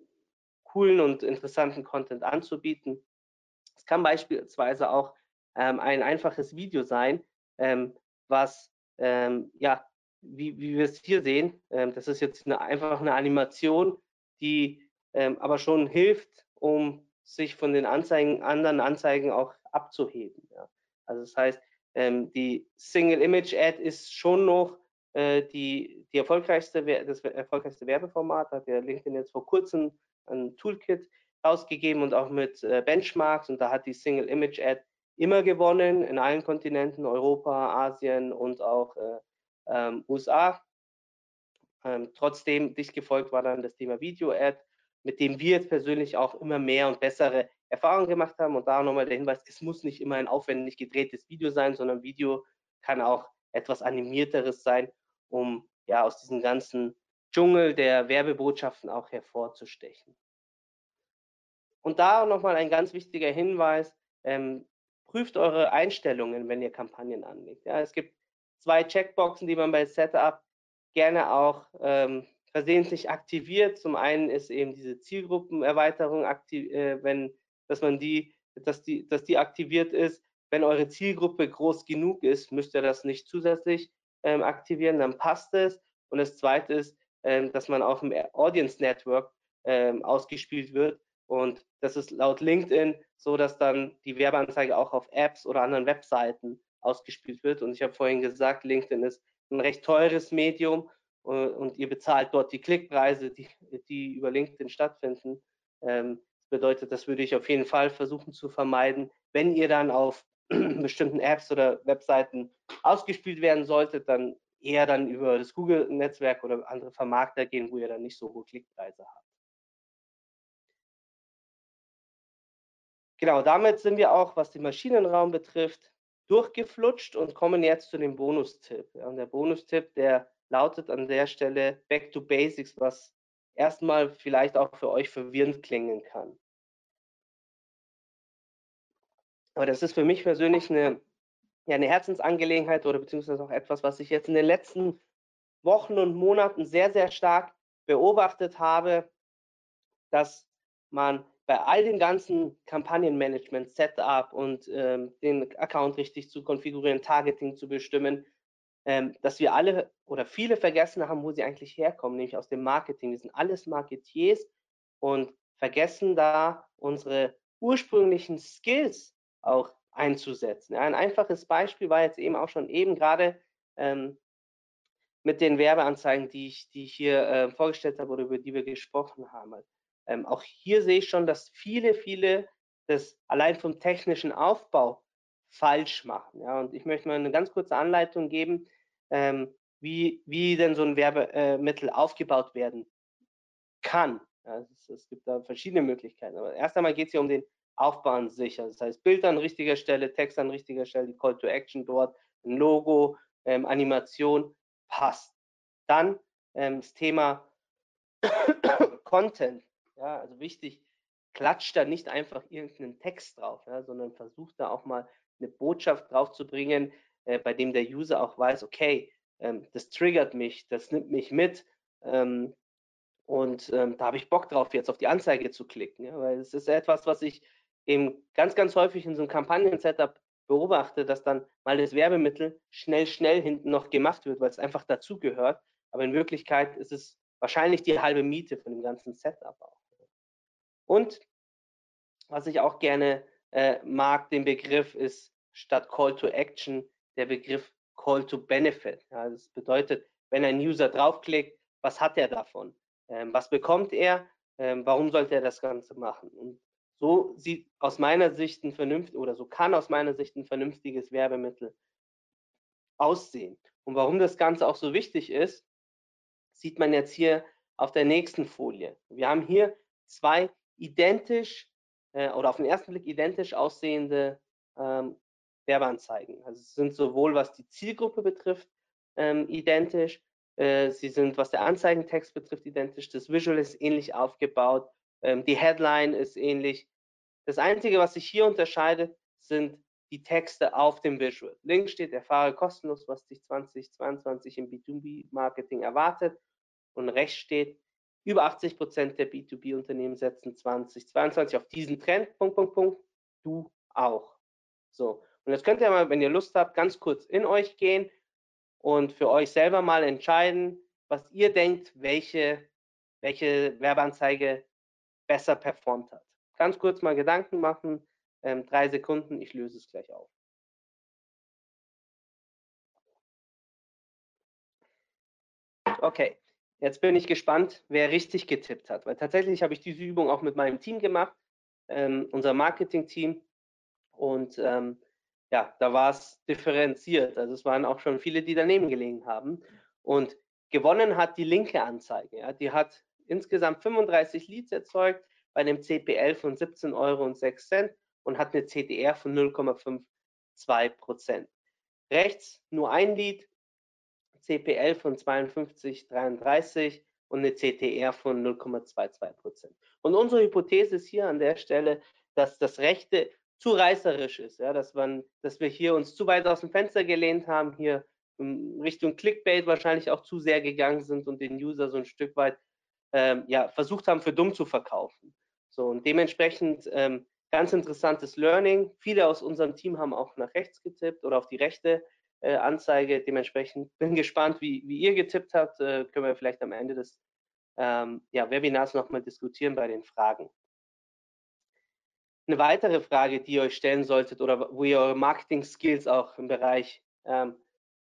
Speaker 2: coolen und interessanten Content anzubieten. Es kann beispielsweise auch ähm, ein einfaches Video sein, ähm, was ähm, ja, wie, wie wir es hier sehen, ähm, das ist jetzt eine, einfach eine Animation, die ähm, aber schon hilft, um sich von den Anzeigen, anderen Anzeigen auch abzuheben. Ja. Also das heißt, ähm, die Single Image Ad ist schon noch äh, die, die erfolgreichste, das erfolgreichste Werbeformat. Hat der LinkedIn jetzt vor kurzem ein Toolkit rausgegeben und auch mit äh, Benchmarks. Und da hat die Single Image Ad immer gewonnen in allen Kontinenten, Europa, Asien und auch äh, ähm, USA. Ähm, trotzdem dicht gefolgt war dann das Thema Video Ad, mit dem wir jetzt persönlich auch immer mehr und bessere Erfahrungen gemacht haben. Und da nochmal der Hinweis, es muss nicht immer ein aufwendig gedrehtes Video sein, sondern Video kann auch etwas animierteres sein, um ja aus diesem ganzen Dschungel der Werbebotschaften auch hervorzustechen. Und da nochmal ein ganz wichtiger Hinweis, ähm, prüft eure Einstellungen, wenn ihr Kampagnen anlegt. Ja, es gibt zwei Checkboxen, die man bei Setup gerne auch ähm, versehentlich aktiviert. Zum einen ist eben diese Zielgruppenerweiterung aktiv, äh, wenn dass man die, dass die, dass die aktiviert ist. Wenn eure Zielgruppe groß genug ist, müsst ihr das nicht zusätzlich ähm, aktivieren, dann passt es. Und das zweite ist, ähm, dass man auch im Audience Network ähm, ausgespielt wird. Und das ist laut LinkedIn so, dass dann die Werbeanzeige auch auf Apps oder anderen Webseiten ausgespielt wird. Und ich habe vorhin gesagt, LinkedIn ist ein recht teures Medium äh, und ihr bezahlt dort die Klickpreise, die, die über LinkedIn stattfinden. Ähm, bedeutet, das würde ich auf jeden Fall versuchen zu vermeiden. Wenn ihr dann auf [clears throat] bestimmten Apps oder Webseiten ausgespielt werden solltet, dann eher dann über das Google-Netzwerk oder andere Vermarkter gehen, wo ihr dann nicht so hohe Klickpreise habt. Genau, damit sind wir auch, was den Maschinenraum betrifft, durchgeflutscht und kommen jetzt zu dem Bonustipp. Ja, und der Bonustipp, der lautet an der Stelle Back to Basics, was erstmal vielleicht auch für euch verwirrend klingen kann. Aber das ist für mich persönlich eine, ja, eine Herzensangelegenheit oder beziehungsweise auch etwas, was ich jetzt in den letzten Wochen und Monaten sehr, sehr stark beobachtet habe, dass man bei all den ganzen Kampagnenmanagement, Setup und ähm, den Account richtig zu konfigurieren, Targeting zu bestimmen, ähm, dass wir alle oder viele vergessen haben, wo sie eigentlich herkommen, nämlich aus dem Marketing. Wir sind alles Marketiers und vergessen da unsere ursprünglichen Skills auch einzusetzen. Ein einfaches Beispiel war jetzt eben auch schon eben gerade ähm, mit den Werbeanzeigen, die ich, die ich hier äh, vorgestellt habe oder über die wir gesprochen haben. Ähm, auch hier sehe ich schon, dass viele, viele das allein vom technischen Aufbau falsch machen. Ja, und ich möchte mal eine ganz kurze Anleitung geben, ähm, wie, wie denn so ein Werbemittel aufgebaut werden kann. Ja, es, es, gibt da verschiedene Möglichkeiten. Aber erst einmal geht es hier um den Aufbau an sich. Also das heißt, Bild an richtiger Stelle, Text an richtiger Stelle, die Call to Action dort, ein Logo, ähm, Animation, passt. Dann ähm, das Thema [coughs] Content. Ja, also wichtig, klatscht da nicht einfach irgendeinen Text drauf, ja, sondern versucht da auch mal eine Botschaft drauf zu bringen, äh, bei dem der User auch weiß, okay, ähm, das triggert mich, das nimmt mich mit, ähm, Und ähm, da habe ich Bock drauf, jetzt auf die Anzeige zu klicken, ja, weil es ist etwas, was ich eben ganz, ganz häufig in so einem Kampagnen-Setup beobachte, dass dann mal das Werbemittel schnell, schnell hinten noch gemacht wird, weil es einfach dazugehört. Aber in Wirklichkeit ist es wahrscheinlich die halbe Miete von dem ganzen Setup auch. Und was ich auch gerne äh, mag, den Begriff ist statt Call to Action der Begriff Call to Benefit. Ja, das bedeutet, wenn ein User draufklickt, was hat er davon? Ähm, was bekommt er? Ähm, warum sollte er das Ganze machen? Und so sieht aus meiner Sicht ein vernünftig oder so kann aus meiner Sicht ein vernünftiges Werbemittel aussehen. Und warum das Ganze auch so wichtig ist, sieht man jetzt hier auf der nächsten Folie. Wir haben hier zwei identisch äh, oder auf den ersten Blick identisch aussehende ähm, Werbeanzeigen. Also es sind sowohl was die Zielgruppe betrifft ähm, identisch, äh, sie sind was der Anzeigentext betrifft identisch, das Visual ist ähnlich aufgebaut, ähm, die Headline ist ähnlich. Das Einzige, was sich hier unterscheidet, sind die Texte auf dem Visual. Links steht, erfahre kostenlos, was dich 2022 im B2B-Marketing erwartet. Und rechts steht, über 80 Prozent der B2B-Unternehmen setzen 2022 auf diesen Trend, Punkt, Punkt, Punkt. Du auch. So. Und jetzt könnt ihr mal, wenn ihr Lust habt, ganz kurz in euch gehen und für euch selber mal entscheiden, was ihr denkt, welche, welche Werbeanzeige besser performt hat. Ganz kurz mal Gedanken machen, ähm, drei Sekunden, ich löse es gleich auf. Okay, jetzt bin ich gespannt, wer richtig getippt hat, weil tatsächlich habe ich diese Übung auch mit meinem Team gemacht, ähm, unser Marketing-Team und ähm, ja, da war es differenziert. Also es waren auch schon viele, die daneben gelegen haben. Und gewonnen hat die linke Anzeige. Ja. Die hat insgesamt 35 Leads erzeugt bei einem CPL von 17,06 Euro und hat eine CTR von 0,52 Prozent. Rechts nur ein Lead, CPL von 52,33 und eine CTR von 0,22 Prozent. Und unsere Hypothese ist hier an der Stelle, dass das rechte zu reißerisch ist, ja, dass man, dass wir hier uns zu weit aus dem Fenster gelehnt haben, hier Richtung Clickbait wahrscheinlich auch zu sehr gegangen sind und den User so ein Stück weit ähm, ja, versucht haben, für dumm zu verkaufen. So und dementsprechend ähm, ganz interessantes Learning. Viele aus unserem Team haben auch nach rechts getippt oder auf die rechte äh, Anzeige. Dementsprechend [laughs] bin gespannt, wie, wie ihr getippt habt. Äh, können wir vielleicht am Ende des ähm, ja, Webinars nochmal diskutieren bei den Fragen. Eine weitere Frage, die ihr euch stellen solltet oder wo ihr eure Marketing-Skills auch im Bereich ähm,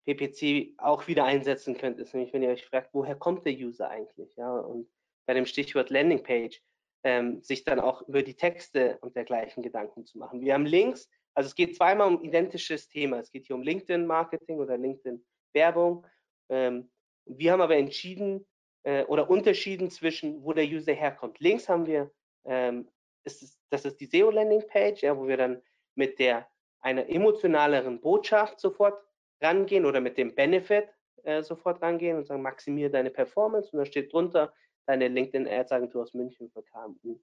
Speaker 2: PPC auch wieder einsetzen könnt, ist nämlich, wenn ihr euch fragt, woher kommt der User eigentlich? Ja, und bei dem Stichwort Landingpage ähm, sich dann auch über die Texte und dergleichen Gedanken zu machen. Wir haben Links, also es geht zweimal um identisches Thema. Es geht hier um LinkedIn-Marketing oder LinkedIn-Werbung. Ähm, wir haben aber entschieden äh, oder unterschieden zwischen, wo der User herkommt. Links haben wir ähm, ist das ist die SEO-Landing-Page, ja, wo wir dann mit der einer emotionaleren Botschaft sofort rangehen oder mit dem Benefit äh, sofort rangehen und sagen, maximiere deine Performance und da steht drunter deine LinkedIn-Ads-Agentur aus München für KMU.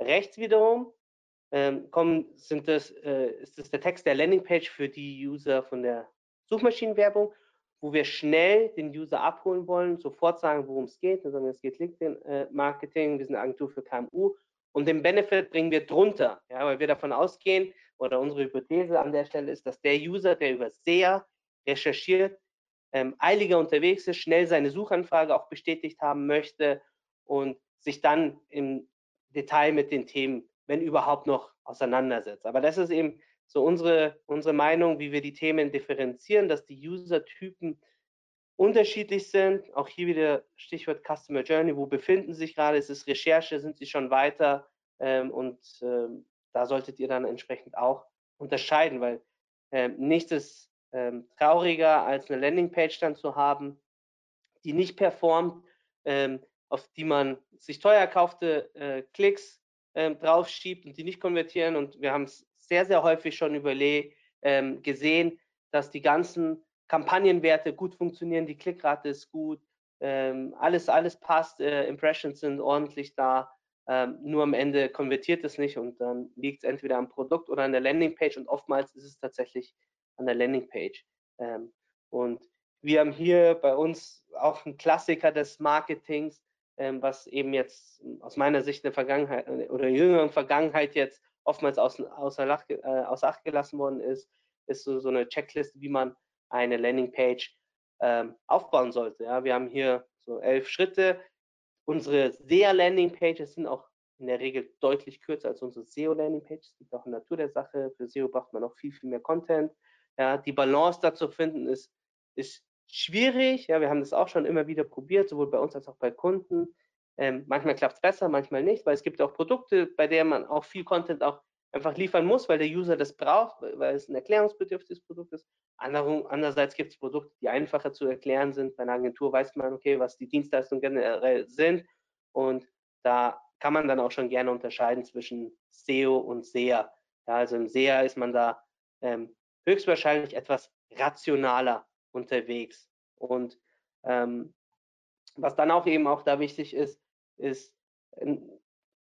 Speaker 2: Rechts wiederum ähm, kommen, sind das, äh, ist das der Text der Landingpage für die User von der Suchmaschinenwerbung, wo wir schnell den User abholen wollen, sofort sagen, worum es geht. Sagen, es geht LinkedIn-Marketing, äh, wir sind eine Agentur für KMU und den Benefit bringen wir drunter, ja, weil wir davon ausgehen, oder unsere Hypothese an der Stelle ist, dass der User, der über SEA recherchiert, ähm, eiliger unterwegs ist, schnell seine Suchanfrage auch bestätigt haben möchte und sich dann im Detail mit den Themen, wenn überhaupt noch, auseinandersetzt. Aber das ist eben so unsere, unsere Meinung, wie wir die Themen differenzieren, dass die User-Typen unterschiedlich sind. Auch hier wieder Stichwort Customer Journey. Wo befinden Sie sich gerade? Ist es Recherche? Sind Sie schon weiter? Ähm, und ähm, da solltet ihr dann entsprechend auch unterscheiden, weil ähm, nichts ist ähm, trauriger, als eine Landingpage dann zu haben, die nicht performt, ähm, auf die man sich teuer erkaufte äh, Klicks ähm, draufschiebt und die nicht konvertieren. Und wir haben es sehr, sehr häufig schon überlegt, gesehen, dass die ganzen Kampagnenwerte gut funktionieren, die Klickrate ist gut, ähm, alles, alles passt, äh, Impressions sind ordentlich da, ähm, nur am Ende konvertiert es nicht und dann liegt es entweder am Produkt oder an der Landingpage und oftmals ist es tatsächlich an der Landingpage. Ähm, und wir haben hier bei uns auch einen Klassiker des Marketings, ähm, was eben jetzt aus meiner Sicht in der Vergangenheit oder jüngeren Vergangenheit jetzt oftmals aus, außer, äh, außer Acht gelassen worden ist, ist so, so eine Checkliste, wie man eine Landingpage ähm, aufbauen sollte. Ja, wir haben hier so elf Schritte. Unsere SEA-Landingpages sind auch in der Regel deutlich kürzer als unsere SEO-Landingpages. Das liegt auch in der Natur der Sache. Für SEO braucht man noch viel, viel mehr Content. Ja, die Balance dazu finden ist, ist schwierig. Ja, wir haben das auch schon immer wieder probiert, sowohl bei uns als auch bei Kunden. Ähm, manchmal klappt es besser, manchmal nicht, weil es gibt auch Produkte, bei denen man auch viel Content auch einfach liefern muss, weil der User das braucht, weil es ein erklärungsbedürftiges Produkt ist. Andererseits gibt es Produkte, die einfacher zu erklären sind. Bei einer Agentur weiß man, okay, was die Dienstleistungen generell sind. Und da kann man dann auch schon gerne unterscheiden zwischen SEO und SEA. Ja, also im SEA ist man da ähm, höchstwahrscheinlich etwas rationaler unterwegs. Und ähm, was dann auch eben auch da wichtig ist, ist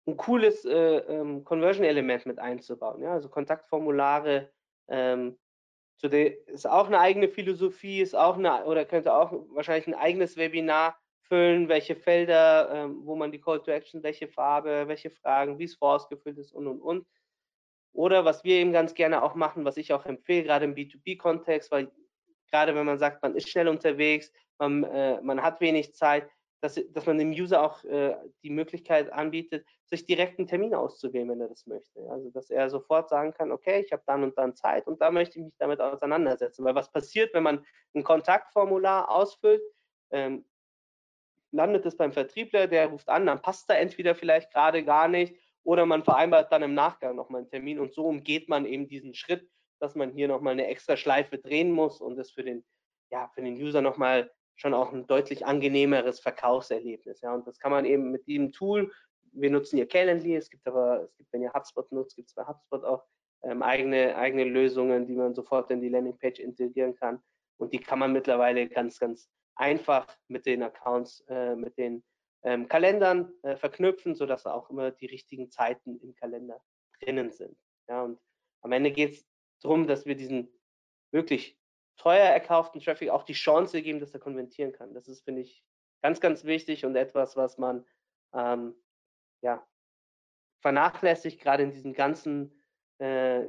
Speaker 2: ein, cooles äh, ähm, Conversion-Element mit einzubauen. Ja? Also Kontaktformulare ähm, zu der, ist auch eine eigene Philosophie, ist auch eine oder könnte auch wahrscheinlich ein eigenes Webinar füllen, welche Felder, ähm, wo man die Call to Action, welche Farbe, welche Fragen, wie es vorausgefüllt ist und und und. Oder was wir eben ganz gerne auch machen, was ich auch empfehle, gerade im B2B-Kontext, weil gerade wenn man sagt, man ist schnell unterwegs, man, äh, man hat wenig Zeit, dass, dass man dem User auch äh, die Möglichkeit anbietet, sich direkt einen Termin auszuwählen, wenn er das möchte. Also dass er sofort sagen kann, okay, ich habe dann und dann Zeit und da möchte ich mich damit auseinandersetzen. Weil was passiert, wenn man ein Kontaktformular ausfüllt, ähm, landet es beim Vertriebler, der ruft an, dann passt da entweder vielleicht gerade gar nicht oder man vereinbart dann im Nachgang nochmal einen Termin und so umgeht man eben diesen Schritt, dass man hier nochmal eine extra Schleife drehen muss und das für den, ja, für den User nochmal schon auch ein deutlich angenehmeres Verkaufserlebnis. Ja, und das kann man eben mit diesem Tool, wir nutzen hier Calendly, es gibt aber, es gibt, wenn ihr HubSpot nutzt, gibt es bei HubSpot auch ähm, eigene, eigene Lösungen, die man sofort in die Landingpage integrieren kann. Und die kann man mittlerweile ganz, ganz einfach mit den Accounts, äh, mit den ähm, Kalendern äh, verknüpfen, sodass auch immer die richtigen Zeiten im Kalender drinnen sind. Ja, und am Ende geht es darum, dass wir diesen wirklich teuer erkauften Traffic auch die Chance geben, dass er konvertieren kann. Das ist, finde ich, ganz, ganz wichtig und etwas, was man ähm, ja, vernachlässigt, gerade in diesem ganzen, äh,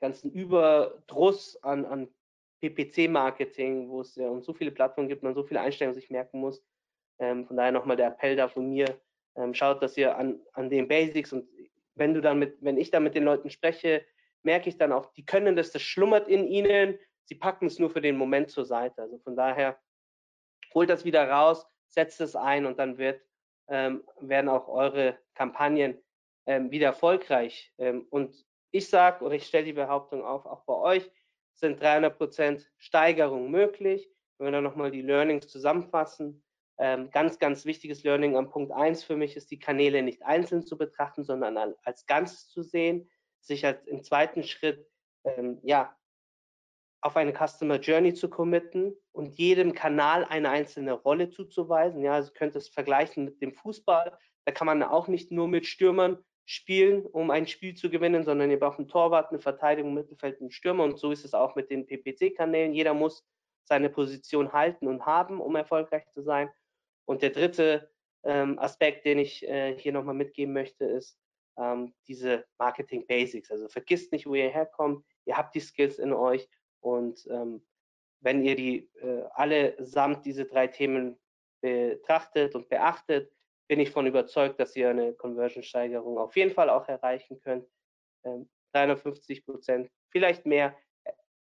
Speaker 2: ganzen Überdruss an, an PPC-Marketing, wo es ja um so viele Plattformen gibt, man so viele Einstellungen sich merken muss. Ähm, von daher nochmal der Appell da von mir, ähm, schaut, dass ihr an, an den Basics und wenn du dann mit, wenn ich dann mit den Leuten spreche, merke ich dann auch, die können das, das schlummert in ihnen, sie packen es nur für den Moment zur Seite. Also von daher holt das wieder raus, setzt es ein und dann wird, ähm, werden auch eure Kampagnen ähm, wieder erfolgreich. Ähm, und ich sage oder ich stelle die Behauptung auf, auch bei euch sind 300% Steigerung möglich. Wenn wir dann nochmal die Learnings zusammenfassen, ähm, ganz, ganz wichtiges Learning am Punkt 1 für mich ist, die Kanäle nicht einzeln zu betrachten, sondern als Ganzes zu sehen, sich als im zweiten Schritt ähm, ja, auf eine Customer Journey zu committen und jedem Kanal eine einzelne Rolle zuzuweisen. Ja, also könnt es vergleichen mit dem Fußball. Da kann man auch nicht nur mit Stürmern spielen, um ein Spiel zu gewinnen, sondern ihr braucht einen Torwart, eine Verteidigung, Mittelfeld, einen Stürmer. Und so ist es auch mit den PPC-Kanälen. Jeder muss seine Position halten und haben, um erfolgreich zu sein. Und der dritte ähm, Aspekt, den ich äh, hier nochmal mitgeben möchte, ist ähm, diese Marketing Basics. Also vergisst nicht, wo ihr herkommt. Ihr habt die Skills in euch und ähm, wenn ihr die äh, allesamt diese drei Themen betrachtet und beachtet, bin ich von überzeugt, dass ihr eine Conversion-Steigerung auf jeden Fall auch erreichen könnt. Ähm, 350 Prozent, vielleicht mehr,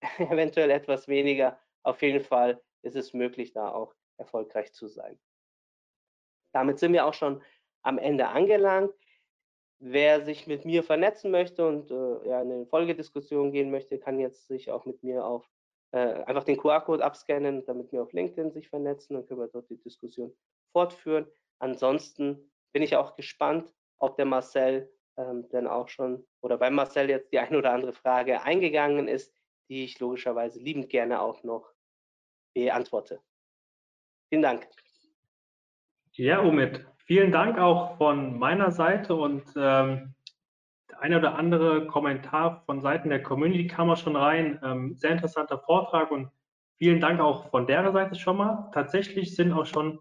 Speaker 2: [laughs] eventuell etwas weniger. Auf jeden Fall ist es möglich, da auch erfolgreich zu sein. Damit sind wir auch schon am Ende angelangt. Wer sich mit mir vernetzen möchte und äh, ja, in eine Folgediskussion gehen möchte, kann jetzt sich auch mit mir auf äh, einfach den QR-Code abscannen, damit wir auf LinkedIn sich vernetzen und können wir dort die Diskussion fortführen. Ansonsten bin ich auch gespannt, ob der Marcel ähm, denn auch schon oder beim Marcel jetzt die eine oder andere Frage eingegangen ist, die ich logischerweise liebend gerne auch noch beantworte. Vielen Dank.
Speaker 1: Ja, Omid, vielen Dank auch von meiner Seite und ähm, der eine oder andere Kommentar von Seiten der Community kam auch schon rein. Ähm, sehr interessanter Vortrag und vielen Dank auch von der Seite schon mal. Tatsächlich sind auch schon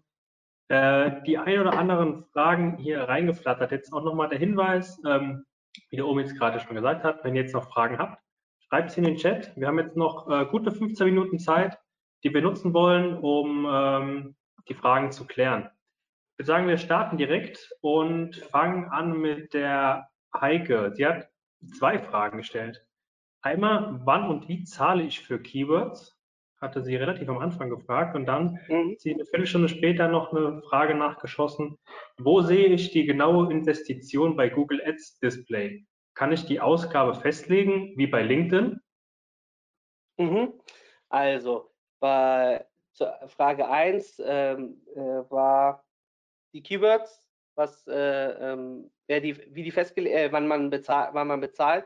Speaker 1: Äh, die ein oder anderen Fragen hier reingeflattert. Jetzt auch nochmal der Hinweis, ähm, wie der Omi jetzt gerade schon gesagt hat, wenn ihr jetzt noch Fragen habt, schreibt sie in den Chat. Wir haben jetzt noch äh, gute 15 Minuten Zeit, die wir nutzen wollen, um ähm, die Fragen zu klären. Ich würde sagen, wir starten direkt und fangen an mit der Heike. Sie hat zwei Fragen gestellt. Einmal, wann und wie zahle ich für Keywords? Hatte sie relativ am Anfang gefragt und dann mhm. sie eine Viertelstunde später noch eine Frage nachgeschossen. Wo sehe ich die genaue Investition bei Google Ads Display? Kann ich die Ausgabe festlegen, wie bei LinkedIn?
Speaker 2: Mhm. Also, bei Frage 1 ähm, äh, war die Keywords, was, äh, ähm, die, wie die festgelegt, äh, wann man bezahlt, wann man bezahlt.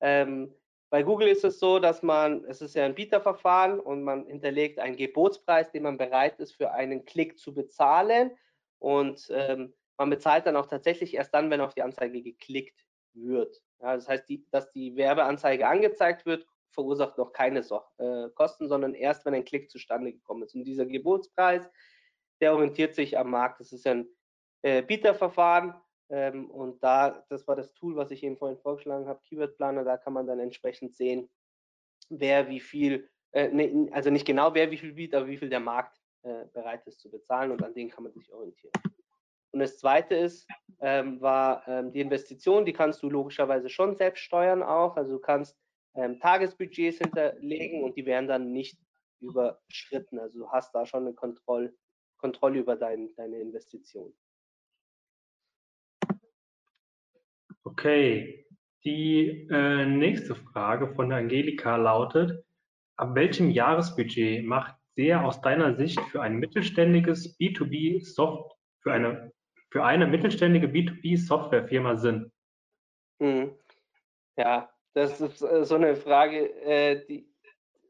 Speaker 2: Ähm, bei Google ist es so, dass man, es ist ja ein Bieterverfahren und man hinterlegt einen Gebotspreis, den man bereit ist, für einen Klick zu bezahlen. Und ähm, man bezahlt dann auch tatsächlich erst dann, wenn auf die Anzeige geklickt wird. Ja, das heißt, die, dass die Werbeanzeige angezeigt wird, verursacht noch keine so äh, Kosten, sondern erst, wenn ein Klick zustande gekommen ist. Und dieser Gebotspreis, der orientiert sich am Markt. Das ist ein äh, Bieterverfahren ähm, und da, das war das Tool, was ich eben vorhin vorgeschlagen habe, Keyword Planner, da kann man dann entsprechend sehen, wer wie viel, äh, ne, also nicht genau wer wie viel bietet, aber wie viel der Markt äh, bereit ist zu bezahlen und an denen kann man sich orientieren. Und das zweite ist, ähm, war ähm, die Investition, die kannst du logischerweise schon selbst steuern auch. Also du kannst ähm, Tagesbudgets hinterlegen und die werden dann nicht überschritten. Also du hast da schon eine Kontroll, Kontrolle über dein, deine Investition.
Speaker 1: Okay, die äh, nächste Frage von Angelika lautet, ab welchem Jahresbudget macht SEA aus deiner Sicht für ein mittelständiges B2B Soft für eine für eine mittelständige B2B Softwarefirma Sinn?
Speaker 2: Hm. Ja, das ist äh, so eine Frage, äh, die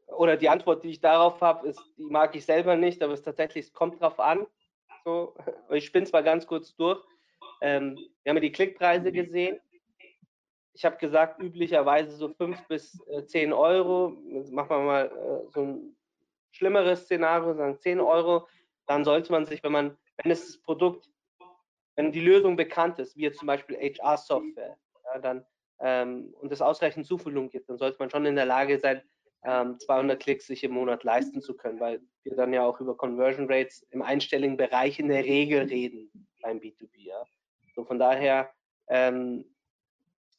Speaker 2: oder die Antwort, die ich darauf habe, ist, die mag ich selber nicht, aber es tatsächlich, es kommt drauf an. So, [laughs] ich spinne zwar ganz kurz durch. Ähm, wir haben ja die Klickpreise gesehen ich habe gesagt, üblicherweise so 5 bis äh, 10 Euro. Jetzt machen wir mal äh, so ein schlimmeres Szenario, sagen 10 Euro. Dann sollte man sich, wenn man, wenn es das Produkt, wenn die Lösung bekannt ist, wie jetzt zum Beispiel HR-Software, ja, dann ähm, und es ausreichend Zufüllung gibt, dann sollte man schon in der Lage sein, ähm, 200 Klicks sich im Monat leisten zu können, weil wir dann ja auch über Conversion Rates im einstelligen Bereich in der Regel reden beim B2B. Ja. So von daher ähm,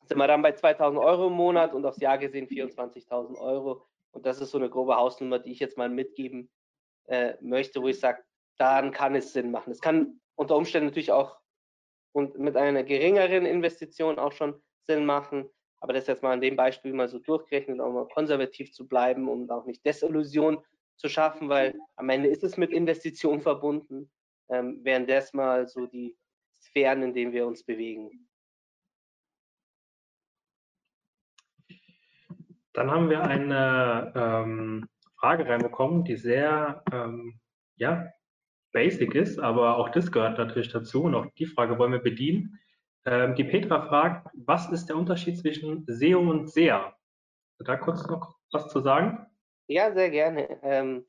Speaker 2: sind wir dann bei 2000 Euro im Monat und aufs Jahr gesehen 24.000 Euro. Und das ist so eine grobe Hausnummer, die ich jetzt mal mitgeben äh, möchte, wo ich sage, dann kann es Sinn machen. Es kann unter Umständen natürlich auch und mit einer geringeren Investition auch schon Sinn machen. Aber das jetzt mal an dem Beispiel mal so durchgerechnet, auch mal konservativ zu bleiben, um auch nicht Desillusion zu schaffen, weil am Ende ist es mit Investitionen verbunden, ähm, wären das mal so die Sphären, in denen wir uns bewegen.
Speaker 1: Dann haben wir eine ähm, Frage reinbekommen, die sehr ähm, ja, basic ist, aber auch das gehört natürlich dazu und auch die Frage wollen wir bedienen. Ähm, die Petra fragt, was ist der Unterschied zwischen SEO und SEA? Da kurz noch was zu sagen?
Speaker 2: Ja, sehr gerne. Ähm,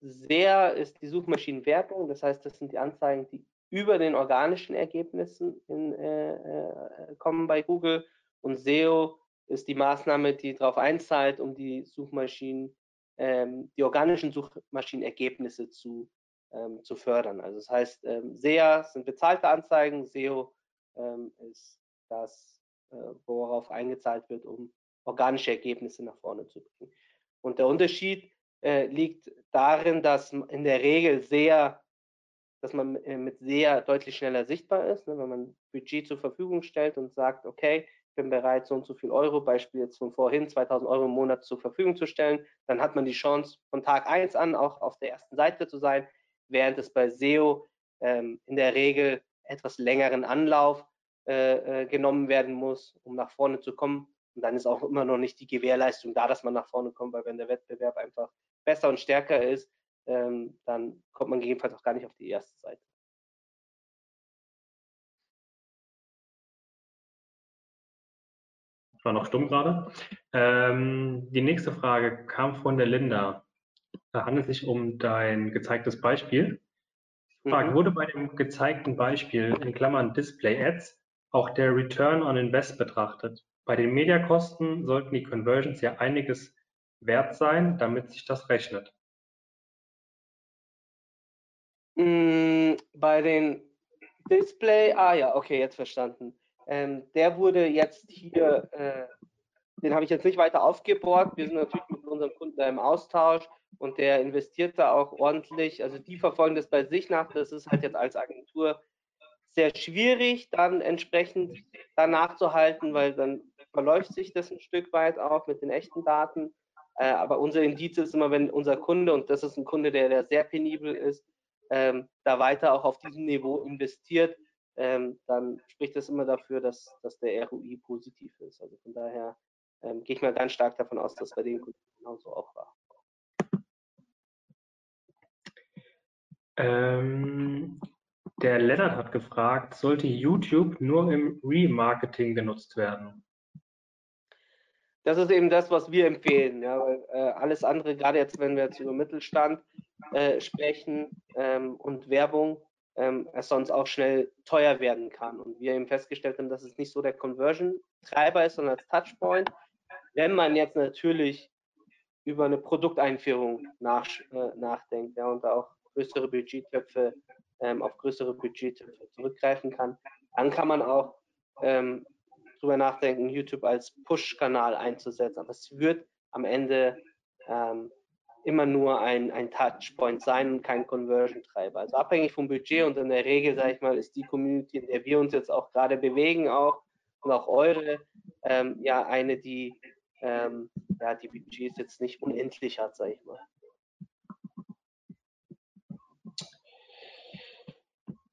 Speaker 2: SEA ist die Suchmaschinenwertung, das heißt, das sind die Anzeigen, die über den organischen Ergebnissen in, äh, äh, kommen bei Google und SEO ist die Maßnahme, die darauf einzahlt, um die Suchmaschinen, ähm, die organischen Suchmaschinenergebnisse zu, ähm, zu fördern. Also das heißt, ähm, SEA sind bezahlte Anzeigen, SEO ähm, ist das, äh, worauf eingezahlt wird, um organische Ergebnisse nach vorne zu bringen. Und der Unterschied äh, liegt darin, dass in der Regel SEA, dass man äh, mit SEA deutlich schneller sichtbar ist, ne, wenn man Budget zur Verfügung stellt und sagt, okay, bin bereit, so und so viel Euro, Beispiel jetzt von vorhin, 2000 Euro im Monat zur Verfügung zu stellen, dann hat man die Chance, von Tag 1 an auch auf der ersten Seite zu sein, während es bei SEO ähm, in der Regel etwas längeren Anlauf äh, äh, genommen werden muss, um nach vorne zu kommen. Und dann ist auch immer noch nicht die Gewährleistung da, dass man nach vorne kommt, weil wenn der Wettbewerb einfach besser und stärker ist, ähm, dann kommt man gegebenenfalls auch gar nicht auf die erste Seite.
Speaker 1: war noch stumm gerade. Ähm, die nächste Frage kam von der Linda. Da handelt es sich um dein gezeigtes Beispiel. Frage, mhm. wurde bei dem gezeigten Beispiel in Klammern Display Ads auch der Return on Invest betrachtet? Bei den Mediakosten sollten die Conversions ja einiges wert sein, damit sich das rechnet.
Speaker 2: Mm, bei den Display, ah ja, okay, jetzt verstanden. Ähm, der wurde jetzt hier, äh, den habe ich jetzt nicht weiter aufgebohrt. Wir sind natürlich mit unserem Kunden da im Austausch und der investiert da auch ordentlich. Also die verfolgen das bei sich nach. Das ist halt jetzt als Agentur sehr schwierig, dann entsprechend danach zu halten, weil dann verläuft sich das ein Stück weit auch mit den echten Daten. Äh, aber unser Indiz ist immer, wenn unser Kunde, und das ist ein Kunde, der, der sehr penibel ist, ähm, da weiter auch auf diesem Niveau investiert, ähm, dann spricht das immer dafür, dass, dass der ROI positiv ist. Also von daher ähm, gehe ich mal ganz stark davon aus, dass bei den Kunden genauso auch war.
Speaker 1: Ähm, der Lennart hat gefragt, sollte YouTube nur im Remarketing genutzt werden?
Speaker 2: Das ist eben das, was wir empfehlen. Ja, weil, äh, alles andere, gerade jetzt, wenn wir jetzt über Mittelstand äh, sprechen ähm, und Werbung, ähm, es sonst auch schnell teuer werden kann. Und wir eben festgestellt haben, dass es nicht so der Conversion-Treiber ist, sondern als Touchpoint. Wenn man jetzt natürlich über eine Produkteinführung nach, äh, nachdenkt ja, und auch größere Budgettöpfe ähm, auf größere Budgettöpfe zurückgreifen kann, dann kann man auch ähm, drüber nachdenken, YouTube als Push-Kanal einzusetzen. Aber es wird am Ende ähm, immer nur ein, ein Touchpoint sein und kein Conversion-Treiber. Also abhängig vom Budget und in der Regel, sage ich mal, ist die Community, in der wir uns jetzt auch gerade bewegen, auch und auch eure, ähm, ja, eine, die ähm, ja, die Budgets jetzt nicht unendlich hat, sage ich mal.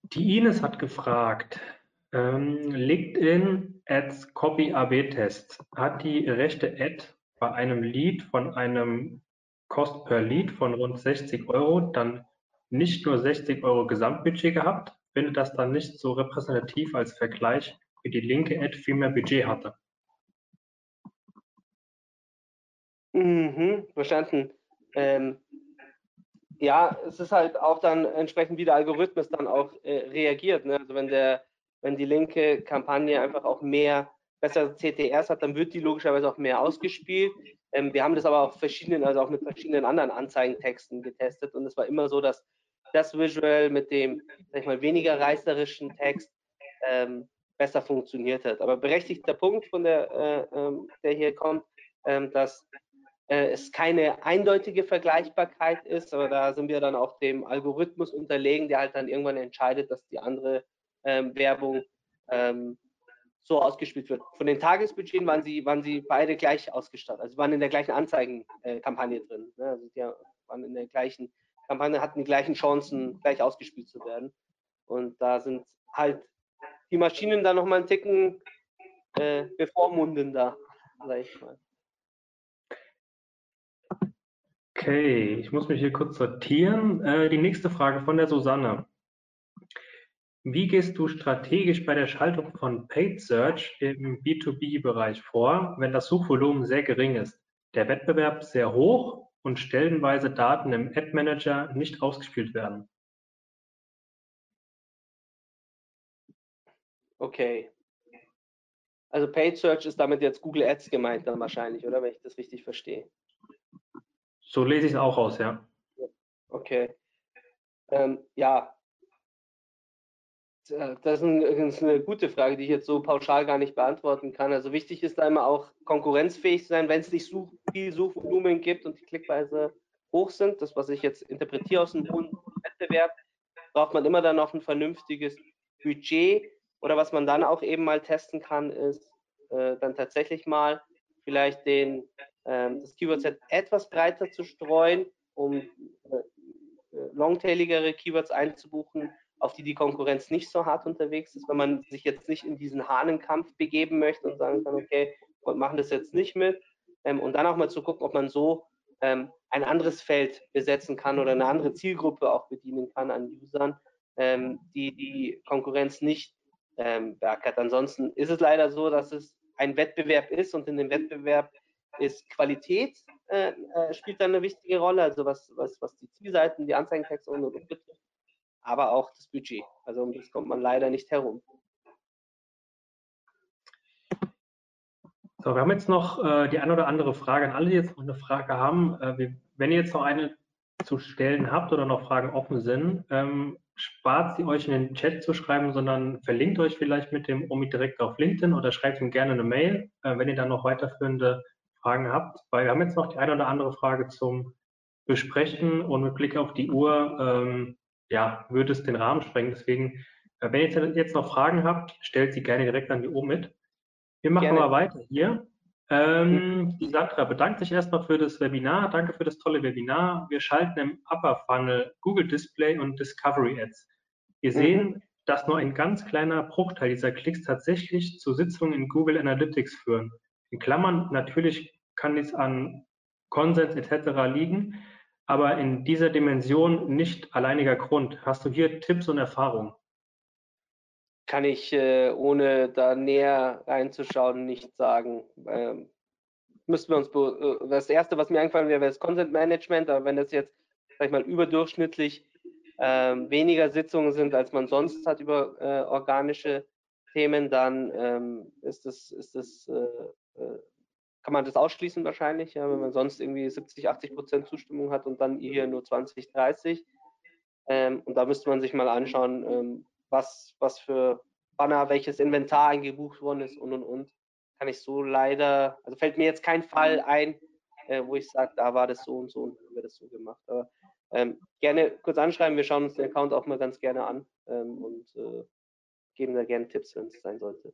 Speaker 1: Die Ines hat gefragt, ähm, LinkedIn Ads Copy AB Test. Hat die rechte Ad bei einem Lead von einem Cost per Lead von rund 60 Euro dann nicht nur 60 Euro Gesamtbudget gehabt? Findet das dann nicht so repräsentativ als Vergleich, wie die linke Ad viel mehr Budget hatte?
Speaker 2: Mhm, verstanden. Ähm, ja, es ist halt auch dann entsprechend, wie der Algorithmus dann auch äh, reagiert. Ne? Also wenn der, wenn die linke Kampagne einfach auch mehr bessere CTRs hat, dann wird die logischerweise auch mehr ausgespielt. Ähm, wir haben das aber auch verschiedenen, also auch mit verschiedenen anderen Anzeigentexten getestet und es war immer so, dass das Visual mit dem, sag ich mal, weniger reißerischen Text ähm, besser funktioniert hat. Aber berechtigter Punkt von der, äh, ähm, der hier kommt, ähm, dass es keine eindeutige Vergleichbarkeit ist, aber da sind wir dann auch dem Algorithmus unterlegen, der halt dann irgendwann entscheidet, dass die andere ähm, Werbung ähm, so ausgespielt wird. Von den Tagesbudgeten waren sie, waren sie beide gleich ausgestattet, also waren in der gleichen Anzeigenkampagne äh, drin. Ne? Also die waren in der gleichen Kampagne, hatten die gleichen Chancen, gleich ausgespielt zu werden. Und da sind halt die Maschinen dann nochmal einen Ticken äh, bevormundender, sag ich mal.
Speaker 1: Okay, ich muss mich hier kurz sortieren. Äh, die nächste Frage von der Susanne. Wie gehst du strategisch bei der Schaltung von Paid Search im B2B-Bereich vor, wenn das Suchvolumen sehr gering ist, der Wettbewerb sehr hoch und stellenweise Daten im Ad Manager nicht ausgespielt werden?
Speaker 2: Okay. Also Paid Search ist damit jetzt Google Ads gemeint dann wahrscheinlich, oder wenn ich das richtig verstehe.
Speaker 1: So lese ich es auch aus, ja.
Speaker 2: Okay. Ähm, ja. Äh, das ist, ein, das ist, eine gute Frage, die ich jetzt so pauschal gar nicht beantworten kann. Also wichtig ist da immer auch konkurrenzfähig zu sein, wenn es nicht Such, viel Suchvolumen gibt und die Klickweise hoch sind. Das, was ich jetzt interpretiere aus einem hohen Wettbewerb, braucht man immer dann noch ein vernünftiges Budget. Oder was man dann auch eben mal testen kann, ist äh, dann tatsächlich mal vielleicht den das Keyword-Set etwas breiter zu streuen, um äh, äh, longtailigere Keywords einzubuchen, auf die die Konkurrenz nicht so hart unterwegs ist, wenn man sich jetzt nicht in diesen Hahnenkampf begeben möchte und sagen kann, okay, wir machen das jetzt nicht mit. Ähm, und dann auch mal zu gucken, ob man so ähm, ein anderes Feld besetzen kann oder eine andere Zielgruppe auch bedienen kann an Usern, ähm, die die Konkurrenz nicht ähm, beackert. Ansonsten ist es leider so, dass es ein Wettbewerb ist und in dem Wettbewerb ist Qualität äh, äh, spielt dann eine wichtige Rolle, also was, was, was die Zielseiten, die Anzeigentexte und, und betrifft. aber auch das Budget. Also um das kommt man leider nicht herum.
Speaker 1: So, wir haben jetzt noch äh, die eine oder andere Frage an alle, die jetzt noch eine Frage haben. Äh, wir, wenn ihr jetzt noch eine zu stellen habt oder noch Fragen offen sind, ähm, spart sie euch in den Chat zu schreiben, sondern verlinkt euch vielleicht mit dem Omi direkt auf LinkedIn oder schreibt ihm gerne eine Mail, äh, wenn ihr dann noch weiterführende Fragen habt. Weil wir haben jetzt noch die eine oder andere Frage zum Besprechen und mit Blick auf die Uhr, ähm, ja, würde es den Rahmen sprengen. Deswegen, äh, wenn ihr jetzt noch Fragen habt, stellt sie gerne direkt an die Omid. Wir machen Gerne. mal weiter hier. Ähm, die Sandra bedankt sich erstmal für das Webinar. Danke für das tolle Webinar. Wir schalten im Upper Funnel Google Display und Discovery Ads. Wir sehen, mhm. dass nur ein ganz kleiner Bruchteil dieser Klicks tatsächlich zu Sitzungen in Google Analytics führen. In Klammern, natürlich kann dies an Konsens etc. liegen, aber in dieser Dimension nicht alleiniger Grund. Hast du hier Tipps und Erfahrungen?
Speaker 2: kann ich, äh, ohne da näher reinzuschauen, nicht sagen. Ähm, wir uns, äh, das erste, was mir eingefallen wäre, wäre das Consent Management, aber wenn das jetzt, sag ich mal, überdurchschnittlich ähm, weniger Sitzungen sind, als man sonst hat über äh, organische Themen, dann ähm, ist das, ist das, äh, äh kann man das ausschließen wahrscheinlich, ja, wenn man sonst irgendwie 70, 80 Prozent Zustimmung hat und dann hier nur 20, 30. Ähm, und da müsste man sich mal anschauen, ähm, was, was für Banner, welches Inventar eingebucht worden ist und und und. Kann ich so leider, also fällt mir jetzt kein Fall ein, äh, wo ich sage, da war das so und so und haben wir das so gemacht. Aber ähm, gerne kurz anschreiben, wir schauen uns den Account auch mal ganz gerne an ähm, und äh, geben da gerne Tipps, wenn es sein sollte.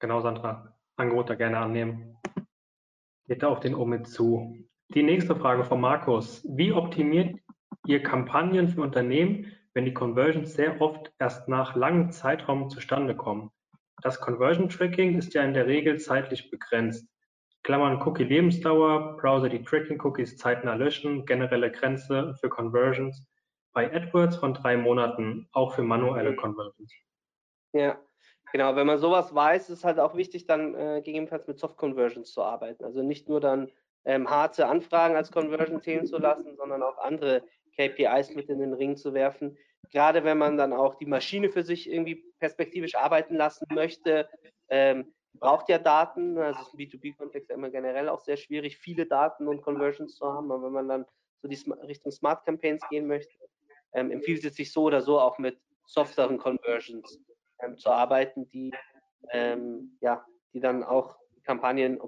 Speaker 1: Genau, Sandra. Angebot da gerne annehmen. Geht da auf den Omid zu. Die nächste Frage von Markus. Wie optimiert ihr Kampagnen für Unternehmen, wenn die Conversions sehr oft erst nach langem Zeitraum zustande kommen. Das Conversion Tracking ist ja in der Regel zeitlich begrenzt. Klammern Cookie Lebensdauer, Browser die Tracking Cookies zeitnah löschen, generelle Grenze für Conversions bei AdWords von drei Monaten, auch für manuelle Conversions.
Speaker 2: Ja, genau. Wenn man sowas weiß, ist halt auch wichtig, dann äh, gegebenenfalls mit Soft Conversions zu arbeiten. Also nicht nur dann ähm, harte Anfragen als Conversion zählen zu lassen, sondern auch andere KPIs mit in den Ring zu werfen. Gerade wenn man dann auch die Maschine für sich irgendwie perspektivisch arbeiten lassen möchte, ähm, braucht ja Daten. Also ist im B2B-Kontext ja immer generell auch sehr schwierig, viele Daten und Conversions zu haben. Aber wenn man dann so die Richtung Smart Campaigns gehen möchte, ähm, empfiehlt es sich so oder so auch mit softeren Conversions ähm, zu arbeiten, die ähm, ja, die dann auch Kampagnen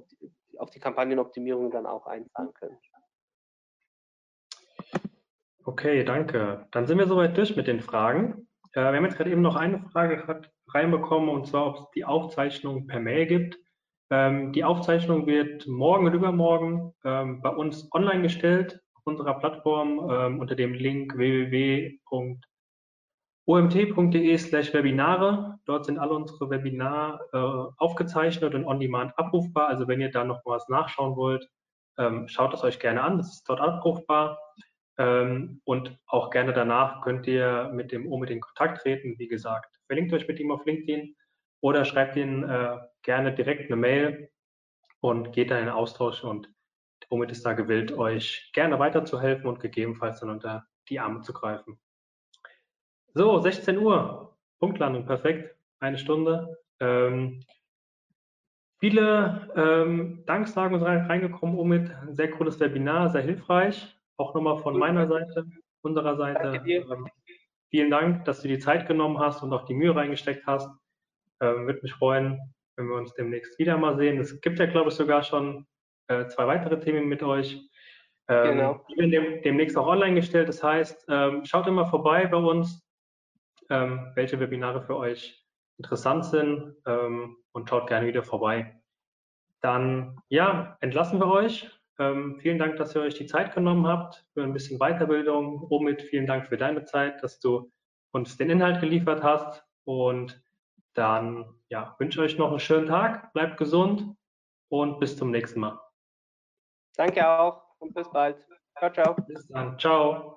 Speaker 2: auf die Kampagnenoptimierung dann auch einzahlen können.
Speaker 1: Okay, danke. Dann sind wir soweit durch mit den Fragen. Äh, wir haben jetzt gerade eben noch eine Frage reinbekommen, und zwar, ob es die Aufzeichnung per Mail gibt. Ähm, die Aufzeichnung wird morgen und übermorgen ähm, bei uns online gestellt unserer Plattform ähm, unter dem Link www.omt.de slash Webinare. Dort sind alle unsere Webinare äh, aufgezeichnet und on demand abrufbar. Also wenn ihr da noch was nachschauen wollt, ähm, schaut es euch gerne an. Das ist dort abrufbar. Ähm, und auch gerne danach könnt ihr mit dem Omid in Kontakt treten. Wie gesagt, verlinkt euch mit ihm auf LinkedIn oder schreibt ihn äh, gerne direkt eine Mail und geht dann in den Austausch und Omid ist da gewillt, euch gerne weiterzuhelfen und gegebenenfalls dann unter die Arme zu greifen. So, 16 Uhr, Punktlandung, perfekt, eine Stunde. Ähm, viele ähm, Danksagen sind reingekommen, Omid, ein sehr cooles Webinar, sehr hilfreich. Auch nochmal von meiner Seite, unserer Seite. Ähm, vielen Dank, dass du die Zeit genommen hast und auch die Mühe reingesteckt hast. Ähm, Würde mich freuen, wenn wir uns demnächst wieder mal sehen. Es gibt ja, glaube ich, sogar schon äh, zwei weitere Themen mit euch. Ähm, genau. Die werden dem, demnächst auch online gestellt. Das heißt, ähm, schaut immer vorbei bei uns, ähm, welche Webinare für euch interessant sind ähm, und schaut gerne wieder vorbei. Dann, ja, entlassen wir euch ähm, vielen Dank, dass ihr euch die Zeit genommen habt für ein bisschen Weiterbildung. Omid, vielen Dank für deine Zeit, dass du uns den Inhalt geliefert hast. Und dann ja, wünsche euch noch einen schönen Tag, bleibt gesund und bis zum nächsten Mal.
Speaker 2: Danke auch und bis bald. Ciao, ciao.
Speaker 1: Bis dann. Ciao.